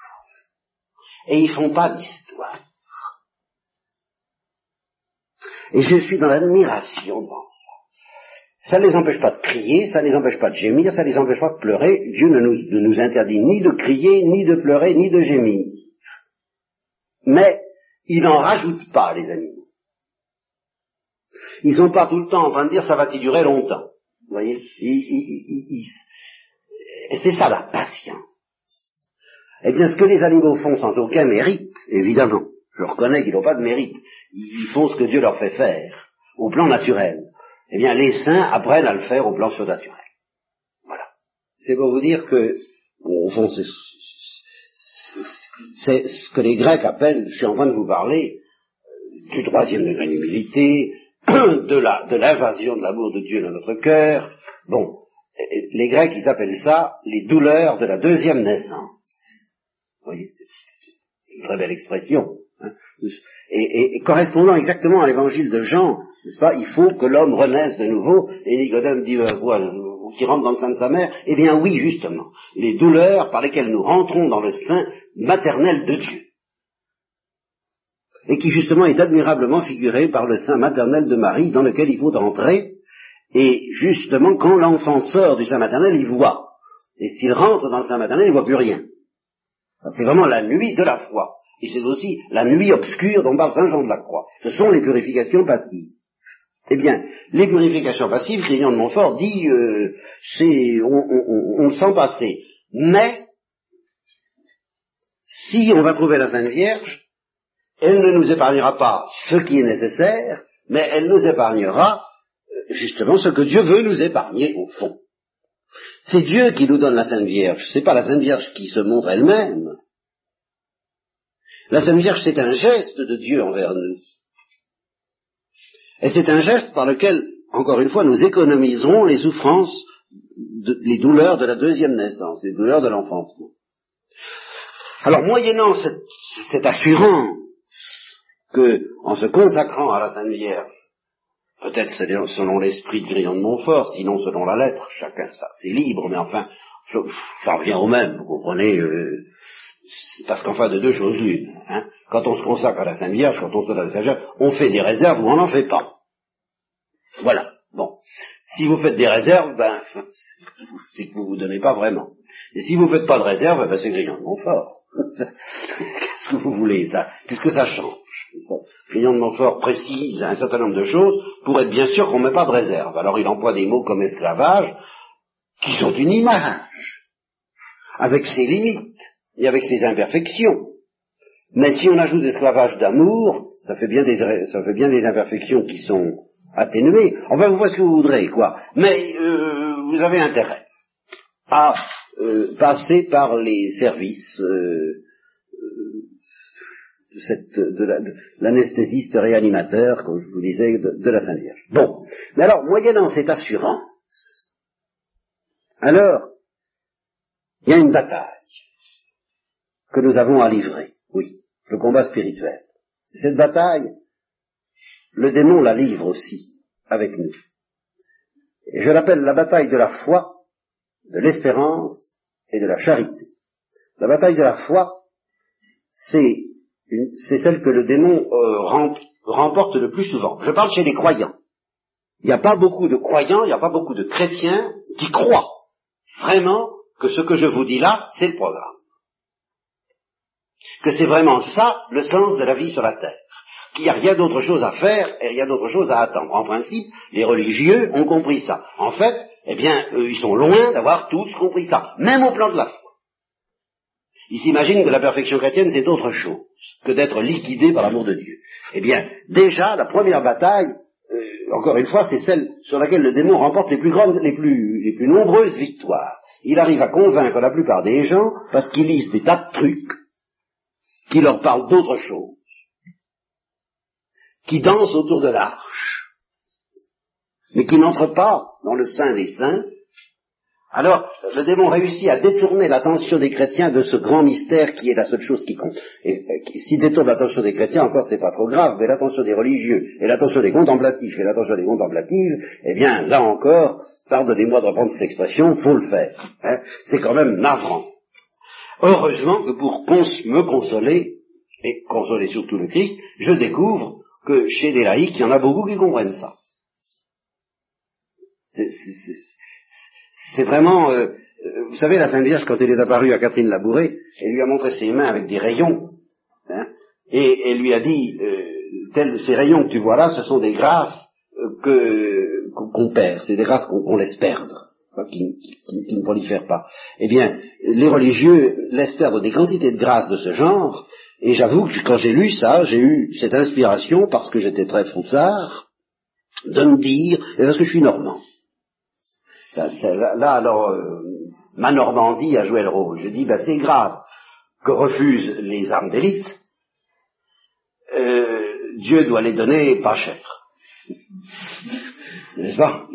Et ils font pas d'histoire. Et je suis dans l'admiration devant ça. Ça ne les empêche pas de crier, ça ne les empêche pas de gémir, ça ne les empêche pas de pleurer. Dieu ne nous, ne nous interdit ni de crier, ni de pleurer, ni de gémir. Mais il n'en rajoute pas, les animaux. Ils sont pas tout le temps en train de dire ça va-t-il durer longtemps. Vous voyez? C'est ça la patience. Eh bien, ce que les animaux font sans aucun mérite, évidemment, je reconnais qu'ils n'ont pas de mérite, ils font ce que Dieu leur fait faire, au plan naturel. Eh bien, les saints apprennent à le faire au plan surnaturel. Voilà. C'est pour vous dire que, au fond, c'est ce que les Grecs appellent, je suis en train de vous parler, euh, du troisième degré d'humilité, <coughs> de la, de l'invasion de l'amour de Dieu dans notre cœur. Bon, les Grecs, ils appellent ça les douleurs de la deuxième naissance. Vous voyez, c'est une très belle expression. Hein. Et, correspondant exactement à l'évangile de Jean, n'est-ce pas, il faut que l'homme renaisse de nouveau, et Nicodème dit, euh, voilà, qui rentre dans le sein de sa mère, eh bien oui, justement, les douleurs par lesquelles nous rentrons dans le sein maternel de Dieu et qui justement est admirablement figuré par le sein maternel de Marie dans lequel il faut entrer, et justement quand l'enfant sort du sein maternel, il voit, et s'il rentre dans le sein maternel, il ne voit plus rien. C'est vraiment la nuit de la foi, et c'est aussi la nuit obscure dont parle Saint Jean de la Croix. Ce sont les purifications passives. Eh bien, les purifications passives, Grignon de Montfort dit, euh, c'est, on, on le sent passer. Mais, si on va trouver la Sainte Vierge, elle ne nous épargnera pas ce qui est nécessaire, mais elle nous épargnera euh, justement ce que Dieu veut nous épargner au fond. C'est Dieu qui nous donne la Sainte Vierge, c'est pas la Sainte Vierge qui se montre elle-même. La Sainte Vierge, c'est un geste de Dieu envers nous. Et c'est un geste par lequel, encore une fois, nous économiserons les souffrances, les douleurs de la deuxième naissance, les douleurs de l'enfantement. Alors, moyennant cette, cette assurance que, en se consacrant à la Sainte Vierge, peut-être selon l'esprit de Grillon de Montfort, sinon selon la lettre, chacun, ça, c'est libre, mais enfin, ça revient au même, vous comprenez, euh, parce qu'enfin de deux choses l'une. Hein. Quand on se consacre à la Sainte Vierge, quand on se donne à la Sainte Vierge, on fait des réserves ou on n'en fait pas. Voilà. Bon. Si vous faites des réserves, ben, <laughs> c'est que vous vous donnez pas vraiment. Et si vous faites pas de réserve, ben, c'est Grillon de Montfort. <laughs> Qu'est-ce que vous voulez ça? Qu'est-ce que ça change? Grillon de Montfort précise un certain nombre de choses pour être bien sûr qu'on ne met pas de réserve. Alors il emploie des mots comme esclavage qui sont une image, avec ses limites et avec ses imperfections. Mais si on ajoute esclavage d'amour, ça fait bien des ça fait bien des imperfections qui sont atténuées. Enfin, vous voyez ce que vous voudrez, quoi. Mais euh, vous avez intérêt à euh, passer par les services euh, de, l'anesthésiste réanimateur, comme je vous disais, de, la Sainte Vierge. Bon, mais alors, moyennant cette assurance, alors, il y a une bataille que nous avons à livrer, oui, le combat spirituel. Cette bataille, le démon la livre aussi avec nous. Je l'appelle la bataille de la foi, de l'espérance et de la charité. La bataille de la foi, c'est celle que le démon euh, remporte le plus souvent. Je parle chez les croyants. Il n'y a pas beaucoup de croyants, il n'y a pas beaucoup de chrétiens qui croient vraiment que ce que je vous dis là, c'est le programme. Que c'est vraiment ça le sens de la vie sur la terre. Qu'il n'y a rien d'autre chose à faire et rien d'autre chose à attendre. En principe, les religieux ont compris ça. En fait, eh bien, ils sont loin d'avoir tous compris ça, même au plan de la foi. Ils s'imaginent que la perfection chrétienne, c'est autre chose que d'être liquidé par l'amour de Dieu. Eh bien, déjà, la première bataille, euh, encore une fois, c'est celle sur laquelle le démon remporte les plus grandes, les plus, les plus nombreuses victoires. Il arrive à convaincre la plupart des gens parce qu'ils lisent des tas de trucs qui leur parlent d'autre chose, qui dansent autour de l'arche, mais qui n'entrent pas dans le sein des saints, alors, le démon réussit à détourner l'attention des chrétiens de ce grand mystère qui est la seule chose qui compte. Et, s'il détourne l'attention des chrétiens, encore c'est pas trop grave, mais l'attention des religieux, et l'attention des contemplatifs, et l'attention des contemplatives, eh bien, là encore, pardonnez-moi de reprendre cette expression, faut le faire. Hein. c'est quand même navrant. Heureusement que pour me consoler, et consoler surtout le Christ, je découvre que chez les laïcs, il y en a beaucoup qui comprennent ça c'est vraiment, euh, euh, vous savez, la Sainte Vierge, quand elle est apparue à Catherine Labouré, elle lui a montré ses mains avec des rayons, hein, et elle lui a dit, euh, ces rayons que tu vois là, ce sont des grâces que qu'on perd, c'est des grâces qu'on laisse perdre, qui, qui, ne prolifèrent pas. Eh bien, les religieux laissent perdre des quantités de grâces de ce genre, et j'avoue que quand j'ai lu ça, j'ai eu cette inspiration, parce que j'étais très froussard, de me dire, parce que je suis normand, Là, alors, euh, ma Normandie a joué le rôle. Je dis, ben, c'est grâce que refusent les armes d'élite, euh, Dieu doit les donner pas cher. <laughs> N'est-ce pas?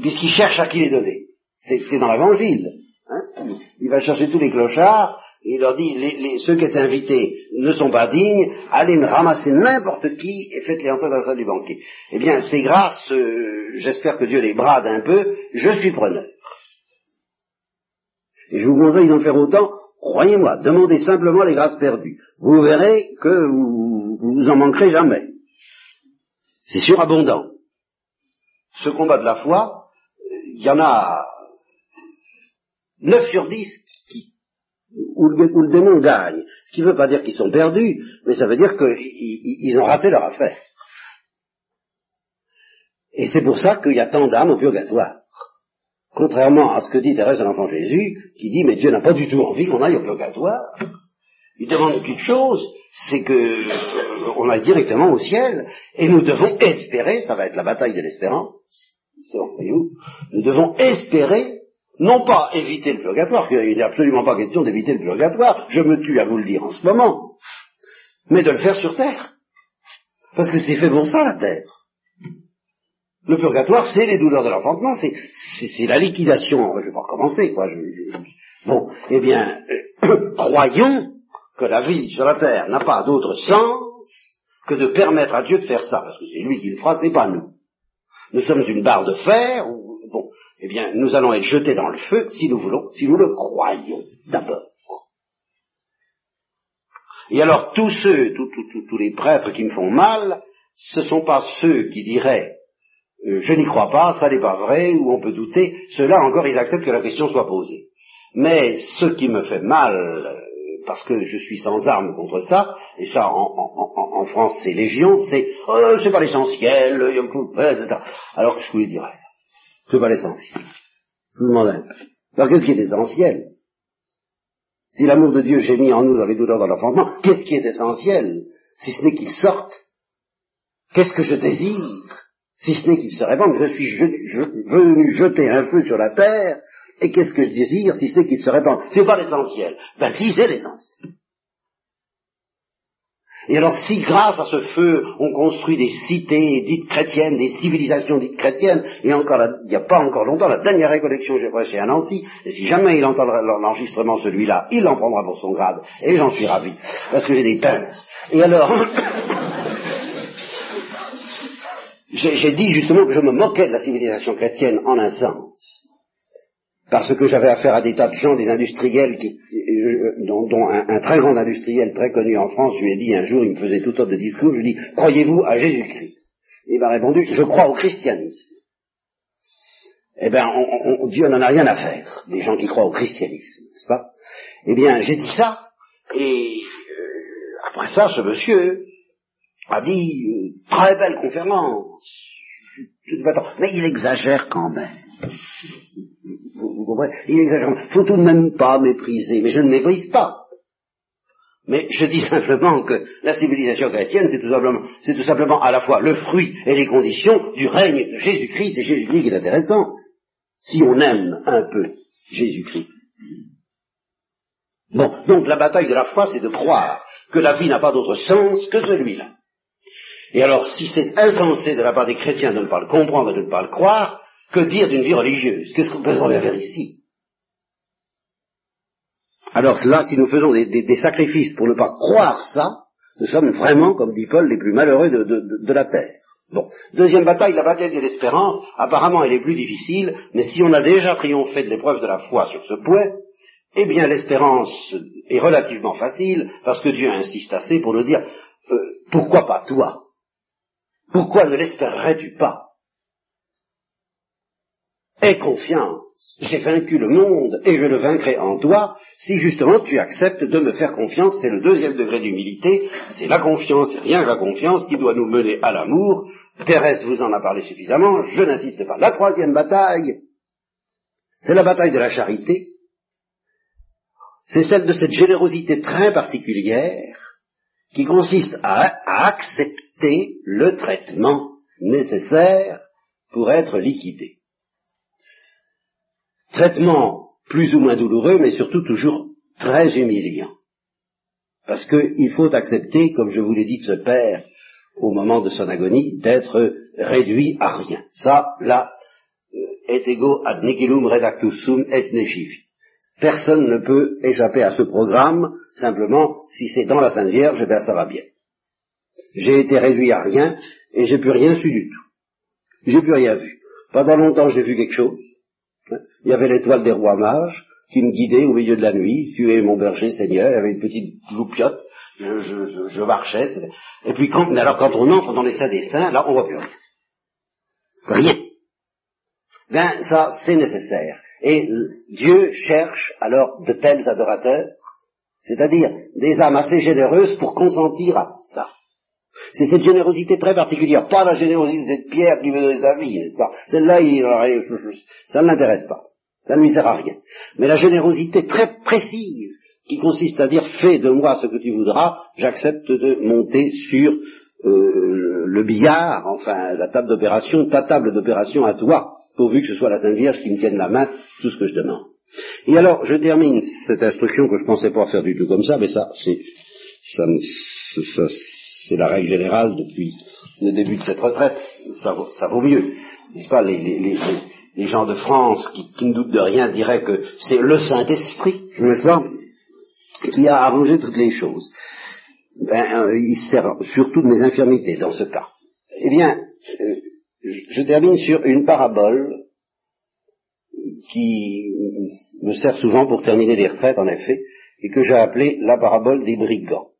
Puisqu'il cherche à qui les donner. C'est dans l'évangile. Hein il va chercher tous les clochards, et il leur dit, ceux qui étaient invités ne sont pas dignes, allez me ramasser n'importe qui et faites-les entrer dans la salle du banquet. Eh bien, ces grâces, euh, j'espère que Dieu les brade un peu, je suis preneur. Et je vous conseille d'en faire autant, croyez-moi, demandez simplement les grâces perdues. Vous verrez que vous, vous en manquerez jamais. C'est surabondant. Ce combat de la foi, il y en a 9 sur 10 où, le, démon gagne. Ce qui ne veut pas dire qu'ils sont perdus, mais ça veut dire qu'ils ont raté leur affaire. Et c'est pour ça qu'il y a tant d'âmes au purgatoire. Contrairement à ce que dit Thérèse de l'Enfant Jésus, qui dit mais Dieu n'a pas du tout envie qu'on aille au purgatoire. Il demande qu'une chose, c'est que on aille directement au ciel, et nous devons espérer, ça va être la bataille de l'espérance, nous devons espérer non pas éviter le purgatoire, qu'il n'est absolument pas question d'éviter le purgatoire, je me tue à vous le dire en ce moment, mais de le faire sur terre. Parce que c'est fait pour ça la terre. Le purgatoire, c'est les douleurs de l'enfantement, c'est la liquidation. Je vais pas recommencer, quoi. bon, eh bien, euh, <coughs> croyons que la vie sur la terre n'a pas d'autre sens que de permettre à Dieu de faire ça, parce que c'est lui qui le fera, c'est pas nous. Nous sommes une barre de fer, bon, eh bien, nous allons être jetés dans le feu si nous voulons, si nous le croyons d'abord. Et alors tous ceux, tous les prêtres qui me font mal, ce ne sont pas ceux qui diraient euh, je n'y crois pas, ça n'est pas vrai, ou on peut douter, ceux-là encore ils acceptent que la question soit posée. Mais ce qui me fait mal, euh, parce que je suis sans armes contre ça, et ça en, France c'est légion, c'est oh, c'est pas l'essentiel, alors que je voulais dire ça? C'est pas l'essentiel. Je vous demande un peu. Alors qu'est-ce qui est essentiel? Si l'amour de Dieu gémit en nous dans les douleurs de l'enfantement, qu'est-ce qui est essentiel? Si ce n'est qu'il sorte, qu'est-ce que je désire? Si ce n'est qu'il se répande, je suis venu jeter un feu sur la terre, et qu'est-ce que je désire, si ce n'est qu'il se répande? C'est pas l'essentiel. Ben si, c'est l'essentiel. Et alors si grâce à ce feu on construit des cités dites chrétiennes, des civilisations dites chrétiennes, et encore il n'y a pas encore longtemps, la dernière récollection que j'ai prêchée à Nancy, et si jamais il entend l'enregistrement celui-là, il en prendra pour son grade, et j'en suis ravi, parce que j'ai des pinces. Et alors, <coughs> j'ai dit justement que je me moquais de la civilisation chrétienne en un sens parce que j'avais affaire à des tas de gens, des industriels, qui, euh, dont, un, très grand industriel très connu en France, je lui ai dit un jour, il me faisait toutes sortes de discours, je lui ai dit, croyez-vous à Jésus-Christ Il m'a répondu, je crois au christianisme. Eh bien, Dieu n'en a rien à faire, des gens qui croient au christianisme, n'est-ce pas Eh bien, j'ai dit ça, et euh, après ça, ce monsieur a dit, euh, très belle conférence, mais il exagère quand même. Vous, comprenez? Il exagère. faut tout de même pas mépriser, mais je ne méprise pas. Mais je dis simplement que la civilisation chrétienne, c'est tout tout simplement à la fois le fruit et les conditions du règne de Jésus-Christ. C'est Jésus-Christ qui est intéressant. Si on aime un peu Jésus-Christ. Bon, donc la bataille de la foi, c'est de croire que la vie n'a pas d'autre sens que celui-là. Et alors, si c'est insensé de la part des chrétiens de ne pas le comprendre et de ne pas le croire, que dire d'une vie religieuse? Qu'est-ce qu'on peut faire ici? Alors là, si nous faisons des, sacrifices pour ne pas croire ça, nous sommes vraiment, comme dit Paul, les plus malheureux de, la terre. Bon. Deuxième bataille, la bataille de l'espérance. Apparemment, elle est plus difficile, mais si on a déjà triomphé de l'épreuve de la foi sur ce point, eh bien, l'espérance est relativement facile, parce que Dieu insiste assez pour nous dire, euh, pourquoi pas toi? Pourquoi ne l'espérerais-tu pas? Aie confiance, j'ai vaincu le monde et je le vaincrai en toi, si justement tu acceptes de me faire confiance, c'est le deuxième degré d'humilité, c'est la confiance et rien que la confiance qui doit nous mener à l'amour. Thérèse vous en a parlé suffisamment, je n'insiste pas. La troisième bataille, c'est la bataille de la charité, c'est celle de cette générosité très particulière qui consiste à accepter le traitement nécessaire pour être liquidé. Traitement plus ou moins douloureux, mais surtout toujours très humiliant. Parce qu'il faut accepter, comme je vous l'ai dit de ce père au moment de son agonie, d'être réduit à rien. Ça, là, euh, est ego ad nihilum redactus sum et nescivi. Personne ne peut échapper à ce programme, simplement, si c'est dans la Sainte Vierge, eh bien ça va bien. J'ai été réduit à rien, et j'ai plus rien su du tout. J'ai plus rien vu. Pendant longtemps, j'ai vu quelque chose, il y avait l'étoile des rois mages qui me guidait au milieu de la nuit. Tu es mon berger, Seigneur. Il y avait une petite loupiote. Je, marchais. Et puis quand, alors quand on entre dans les saints des saints, là, on voit plus rien. Rien. Ben, ça, c'est nécessaire. Et Dieu cherche alors de tels adorateurs, c'est-à-dire des âmes assez généreuses pour consentir à ça. C'est cette générosité très particulière, pas la générosité de Pierre qui veut donner sa vie, n'est-ce pas? Celle-là, ça ne l'intéresse pas, ça ne lui sert à rien. Mais la générosité très précise, qui consiste à dire fais de moi ce que tu voudras, j'accepte de monter sur euh, le billard, enfin la table d'opération, ta table d'opération à toi, pourvu que ce soit la Sainte Vierge qui me tienne la main, tout ce que je demande. Et alors, je termine cette instruction que je pensais pas faire du tout comme ça, mais ça, c'est, ça, ça, c'est la règle générale depuis le début de cette retraite, ça vaut, mieux. N'est-ce pas? Les, gens de France qui, ne doutent de rien diraient que c'est le Saint-Esprit, n'est-ce pas, qui a arrangé toutes les choses. Ben, euh, il sert surtout de mes infirmités dans ce cas. Eh bien, euh, je termine sur une parabole qui me sert souvent pour terminer les retraites, en effet, et que j'ai appelée la parabole des brigands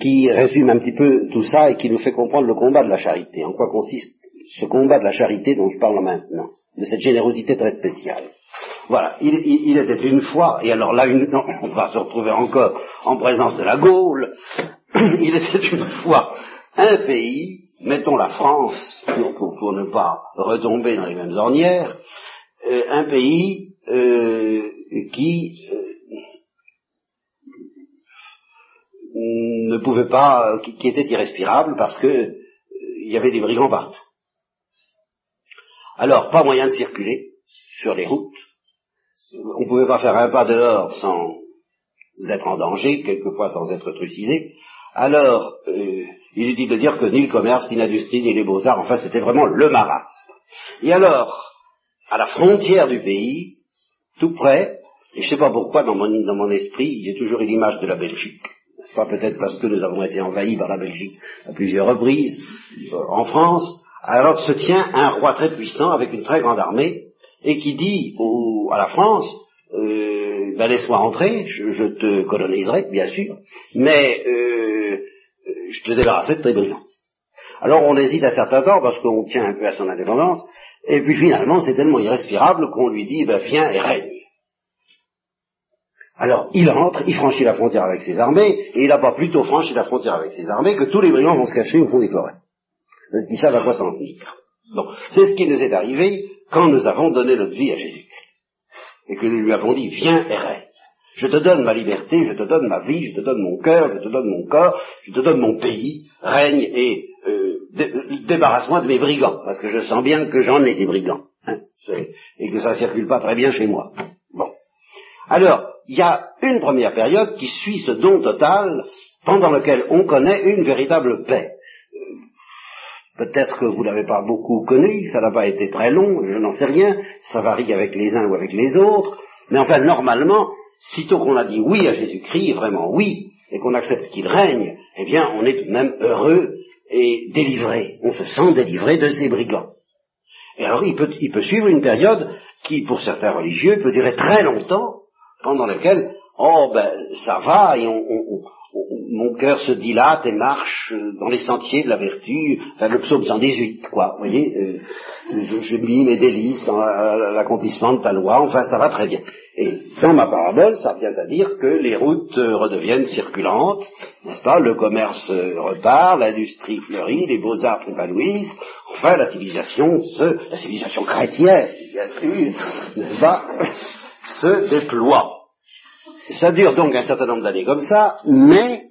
qui résume un petit peu tout ça et qui nous fait comprendre le combat de la charité. En quoi consiste ce combat de la charité dont je parle maintenant, de cette générosité très spéciale? Voilà, il, était une fois, et alors là, on va se retrouver encore en présence de la Gaule, <clears throat> il était une fois un pays, mettons la France, pour, ne pas retomber dans les mêmes ornières, euh, un pays euh, qui euh, ne pouvait pas, qui, était irrespirable parce que euh, il y avait des brigands partout. Alors, pas moyen de circuler sur les routes. On ne pouvait pas faire un pas dehors sans être en danger, quelquefois sans être trucidés, alors euh, il est utile de dire que ni le commerce, ni l'industrie, ni les beaux-arts, enfin c'était vraiment le marasme. Et alors, à la frontière du pays, tout près, et je ne sais pas pourquoi dans mon, dans mon esprit, j'ai toujours eu l'image de la Belgique. N'est-ce pas peut-être parce que nous avons été envahis par la Belgique à plusieurs reprises euh, en France. Alors se tient un roi très puissant avec une très grande armée et qui dit à la France, euh, ben laisse-moi entrer, je, te coloniserai, bien sûr, mais euh, je te débarrasserai de tes brigands. Alors on hésite un certain temps parce qu'on tient un peu à son indépendance, et puis finalement c'est tellement irrespirable qu'on lui dit, ben viens et règne. Alors il rentre, il franchit la frontière avec ses armées, et il n'a pas plutôt franchi la frontière avec ses armées que tous les brigands vont se cacher au fond des forêts. Parce qu'ils savent à quoi s'en tenir? C'est ce qui nous est arrivé quand nous avons donné notre vie à Jésus et que nous lui avons dit, viens et règne. Je te donne ma liberté, je te donne ma vie, je te donne mon cœur, je te donne mon corps, je te donne mon pays, règne et euh, débarrasse-moi de mes brigands, parce que je sens bien que j'en ai des brigands, hein, et que ça circule pas très bien chez moi. Bon. Alors, il y a une première période qui suit ce don total, pendant lequel on connaît une véritable paix. Peut-être que vous l'avez pas beaucoup connu, ça n'a pas été très long, je n'en sais rien, ça varie avec les uns ou avec les autres, mais enfin normalement, sitôt qu'on a dit oui à Jésus-Christ, vraiment oui, et qu'on accepte qu'il règne, eh bien on est tout de même heureux et délivré, on se sent délivré de ces brigands. Et alors il peut suivre une période qui, pour certains religieux, peut durer très longtemps, pendant laquelle, oh ben ça va, et on, mon cœur se dilate et marche dans les sentiers de la vertu, enfin le psaume 118, quoi, vous voyez, euh, je, mis mes délices dans l'accomplissement de ta loi, enfin ça va très bien. Et dans ma parabole, ça vient à dire que les routes redeviennent circulantes, n'est-ce pas, le commerce repart, l'industrie fleurit, les beaux-arts s'épanouissent, enfin la civilisation se, la civilisation chrétienne, bien sûr, n'est-ce pas, <laughs> se déploie. Ça dure donc un certain nombre d'années comme ça, mais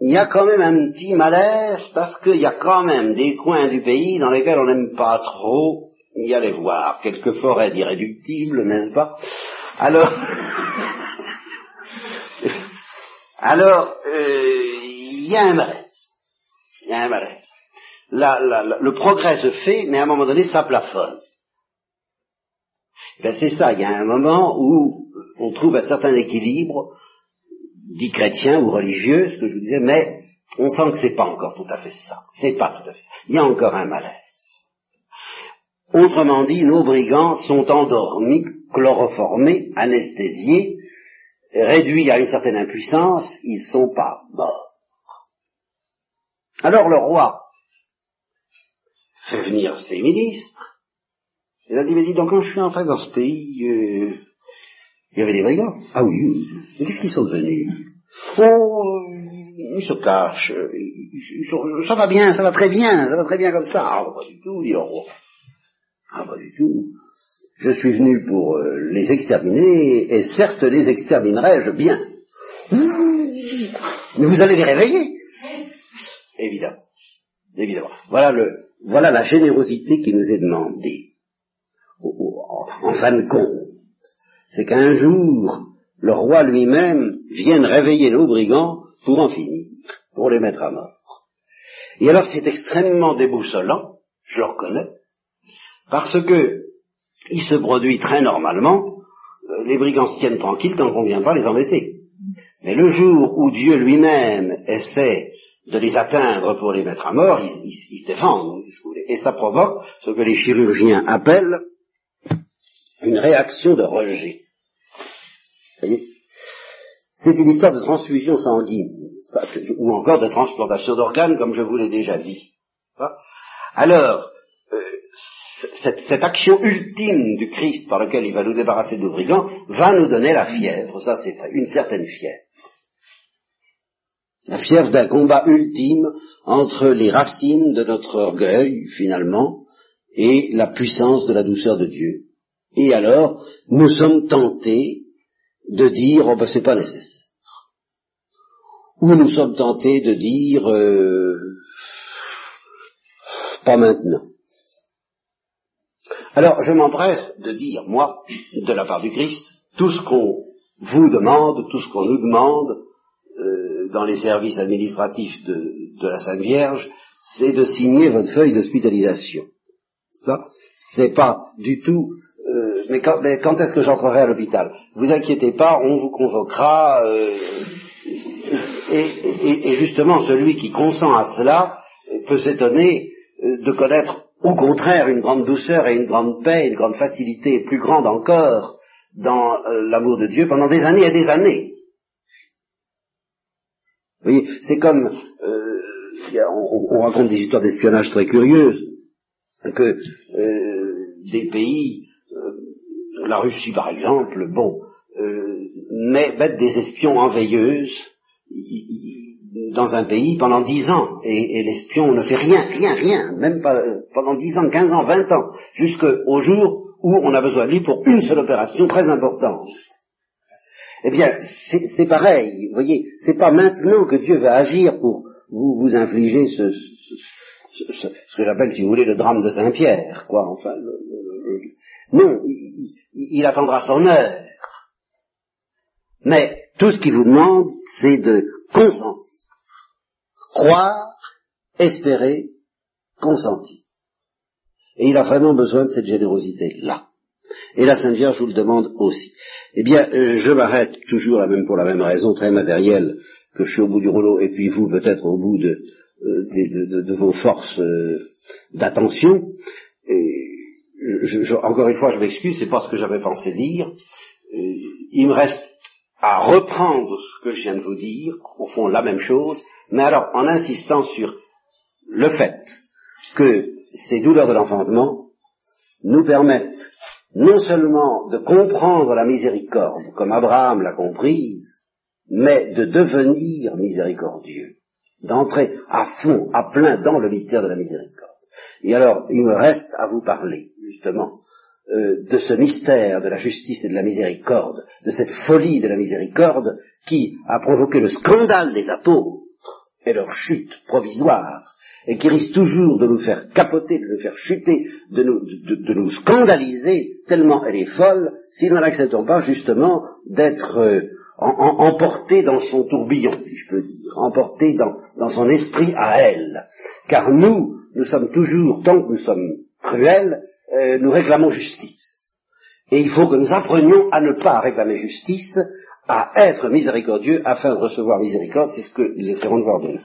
il y a quand même un petit malaise parce qu'il y a quand même des coins du pays dans lesquels on n'aime pas trop y aller voir. Quelques forêts d'irréductibles, n'est-ce pas? Alors, <laughs> alors, euh, il y a un malaise. Il y a un malaise. le progrès se fait, mais à un moment donné, ça plafonne. Ben c'est ça, il y a un moment où on trouve un certain équilibre, dit chrétien ou religieux, ce que je vous disais, mais on sent que c'est pas encore tout à fait ça. C'est pas tout à fait ça. Il y a encore un malaise. Autrement dit, nos brigands sont endormis, chloroformés, anesthésiés, réduits à une certaine impuissance, ils sont pas morts. Alors le roi fait venir ses ministres, il a dit, dis donc, quand je suis entré dans ce pays, euh, il y avait des brigands. Ah oui, mais qu'est-ce qu'ils sont devenus? Oh, ils se cachent. ça va bien, ça va très bien, ça va très bien comme ça. Ah, pas du tout, dit le roi. Ah, pas du tout. Je suis venu pour euh, les exterminer, et certes les exterminerai-je bien. Mais vous allez les réveiller? Évidemment. Évidemment. Voilà, le, voilà la générosité qui nous est demandée. En fin de compte, c'est qu'un jour, le roi lui-même vienne réveiller nos brigands pour en finir, pour les mettre à mort. Et alors c'est extrêmement déboussolant, je le reconnais, parce que il se produit très normalement, euh, les brigands se tiennent tranquilles tant qu'on ne vient pas les embêter. Mais le jour où Dieu lui-même essaie de les atteindre pour les mettre à mort, ils, se défendent, et ça provoque ce que les chirurgiens appellent une réaction de rejet. C'est une histoire de transfusion sanguine, ou encore de transplantation d'organes, comme je vous l'ai déjà dit. Alors, euh, cette, action ultime du Christ par laquelle il va nous débarrasser de brigands va nous donner la fièvre, ça c'est une certaine fièvre. La fièvre d'un combat ultime entre les racines de notre orgueil, finalement, et la puissance de la douceur de Dieu. Et alors, nous sommes tentés de dire, oh ben c'est pas nécessaire. Ou nous sommes tentés de dire, euh, pas maintenant. Alors, je m'empresse de dire, moi, de la part du Christ, tout ce qu'on vous demande, tout ce qu'on nous demande euh, dans les services administratifs de, de la Sainte Vierge, c'est de signer votre feuille d'hospitalisation. C'est pas du tout. Euh, mais quand, quand est-ce que j'entrerai à l'hôpital? Vous inquiétez pas, on vous convoquera. Euh, et, et, et, justement, celui qui consent à cela peut s'étonner de connaître au contraire une grande douceur et une grande paix, une grande facilité, plus grande encore dans l'amour de Dieu pendant des années et des années. Vous voyez, c'est comme euh, on, on, raconte des histoires d'espionnage très curieuses, que euh, des pays, euh, la Russie par exemple, bon, euh, met, des espions en veilleuse dans un pays pendant dix ans, et, l'espion ne fait rien, rien, rien, même pas euh, pendant dix ans, quinze ans, vingt ans, jusqu'au jour où on a besoin de lui pour une seule opération très importante. Eh bien, c'est pareil, vous voyez, c'est pas maintenant que Dieu va agir pour vous, infliger ce, que j'appelle, si vous voulez, le drame de Saint-Pierre, quoi, enfin, le, non, il, attendra son heure. Mais tout ce qu'il vous demande, c'est de consentir. Croire, espérer, consentir. Et il a vraiment besoin de cette générosité-là. Et la Sainte Vierge vous le demande aussi. Eh bien, euh, je m'arrête toujours même pour la même raison, très matérielle, que je suis au bout du rouleau, et puis vous peut-être au bout de, euh, vos forces euh, d'attention. encore une fois, je m'excuse, c'est pas ce que j'avais pensé dire. il me reste à reprendre ce que je viens de vous dire, au fond la même chose, mais alors en insistant sur le fait que ces douleurs de l'enfantement nous permettent non seulement de comprendre la miséricorde comme Abraham l'a comprise, mais de devenir miséricordieux, d'entrer à fond, à plein dans le mystère de la miséricorde. Et alors, il me reste à vous parler, justement, euh, de ce mystère de la justice et de la miséricorde, de cette folie de la miséricorde qui a provoqué le scandale des apôtres et leur chute provisoire, et qui risque toujours de nous faire capoter, de nous faire chuter, de nous, scandaliser, tellement elle est folle, si nous n'acceptons pas justement d'être euh, emporté dans son tourbillon, si je peux dire, emporté dans son esprit à elle. Car nous, nous sommes toujours, tant que nous sommes cruels, euh, nous réclamons justice. Et il faut que nous apprenions à ne pas réclamer justice, à être miséricordieux afin de recevoir miséricorde, c'est ce que nous essaierons de voir demain.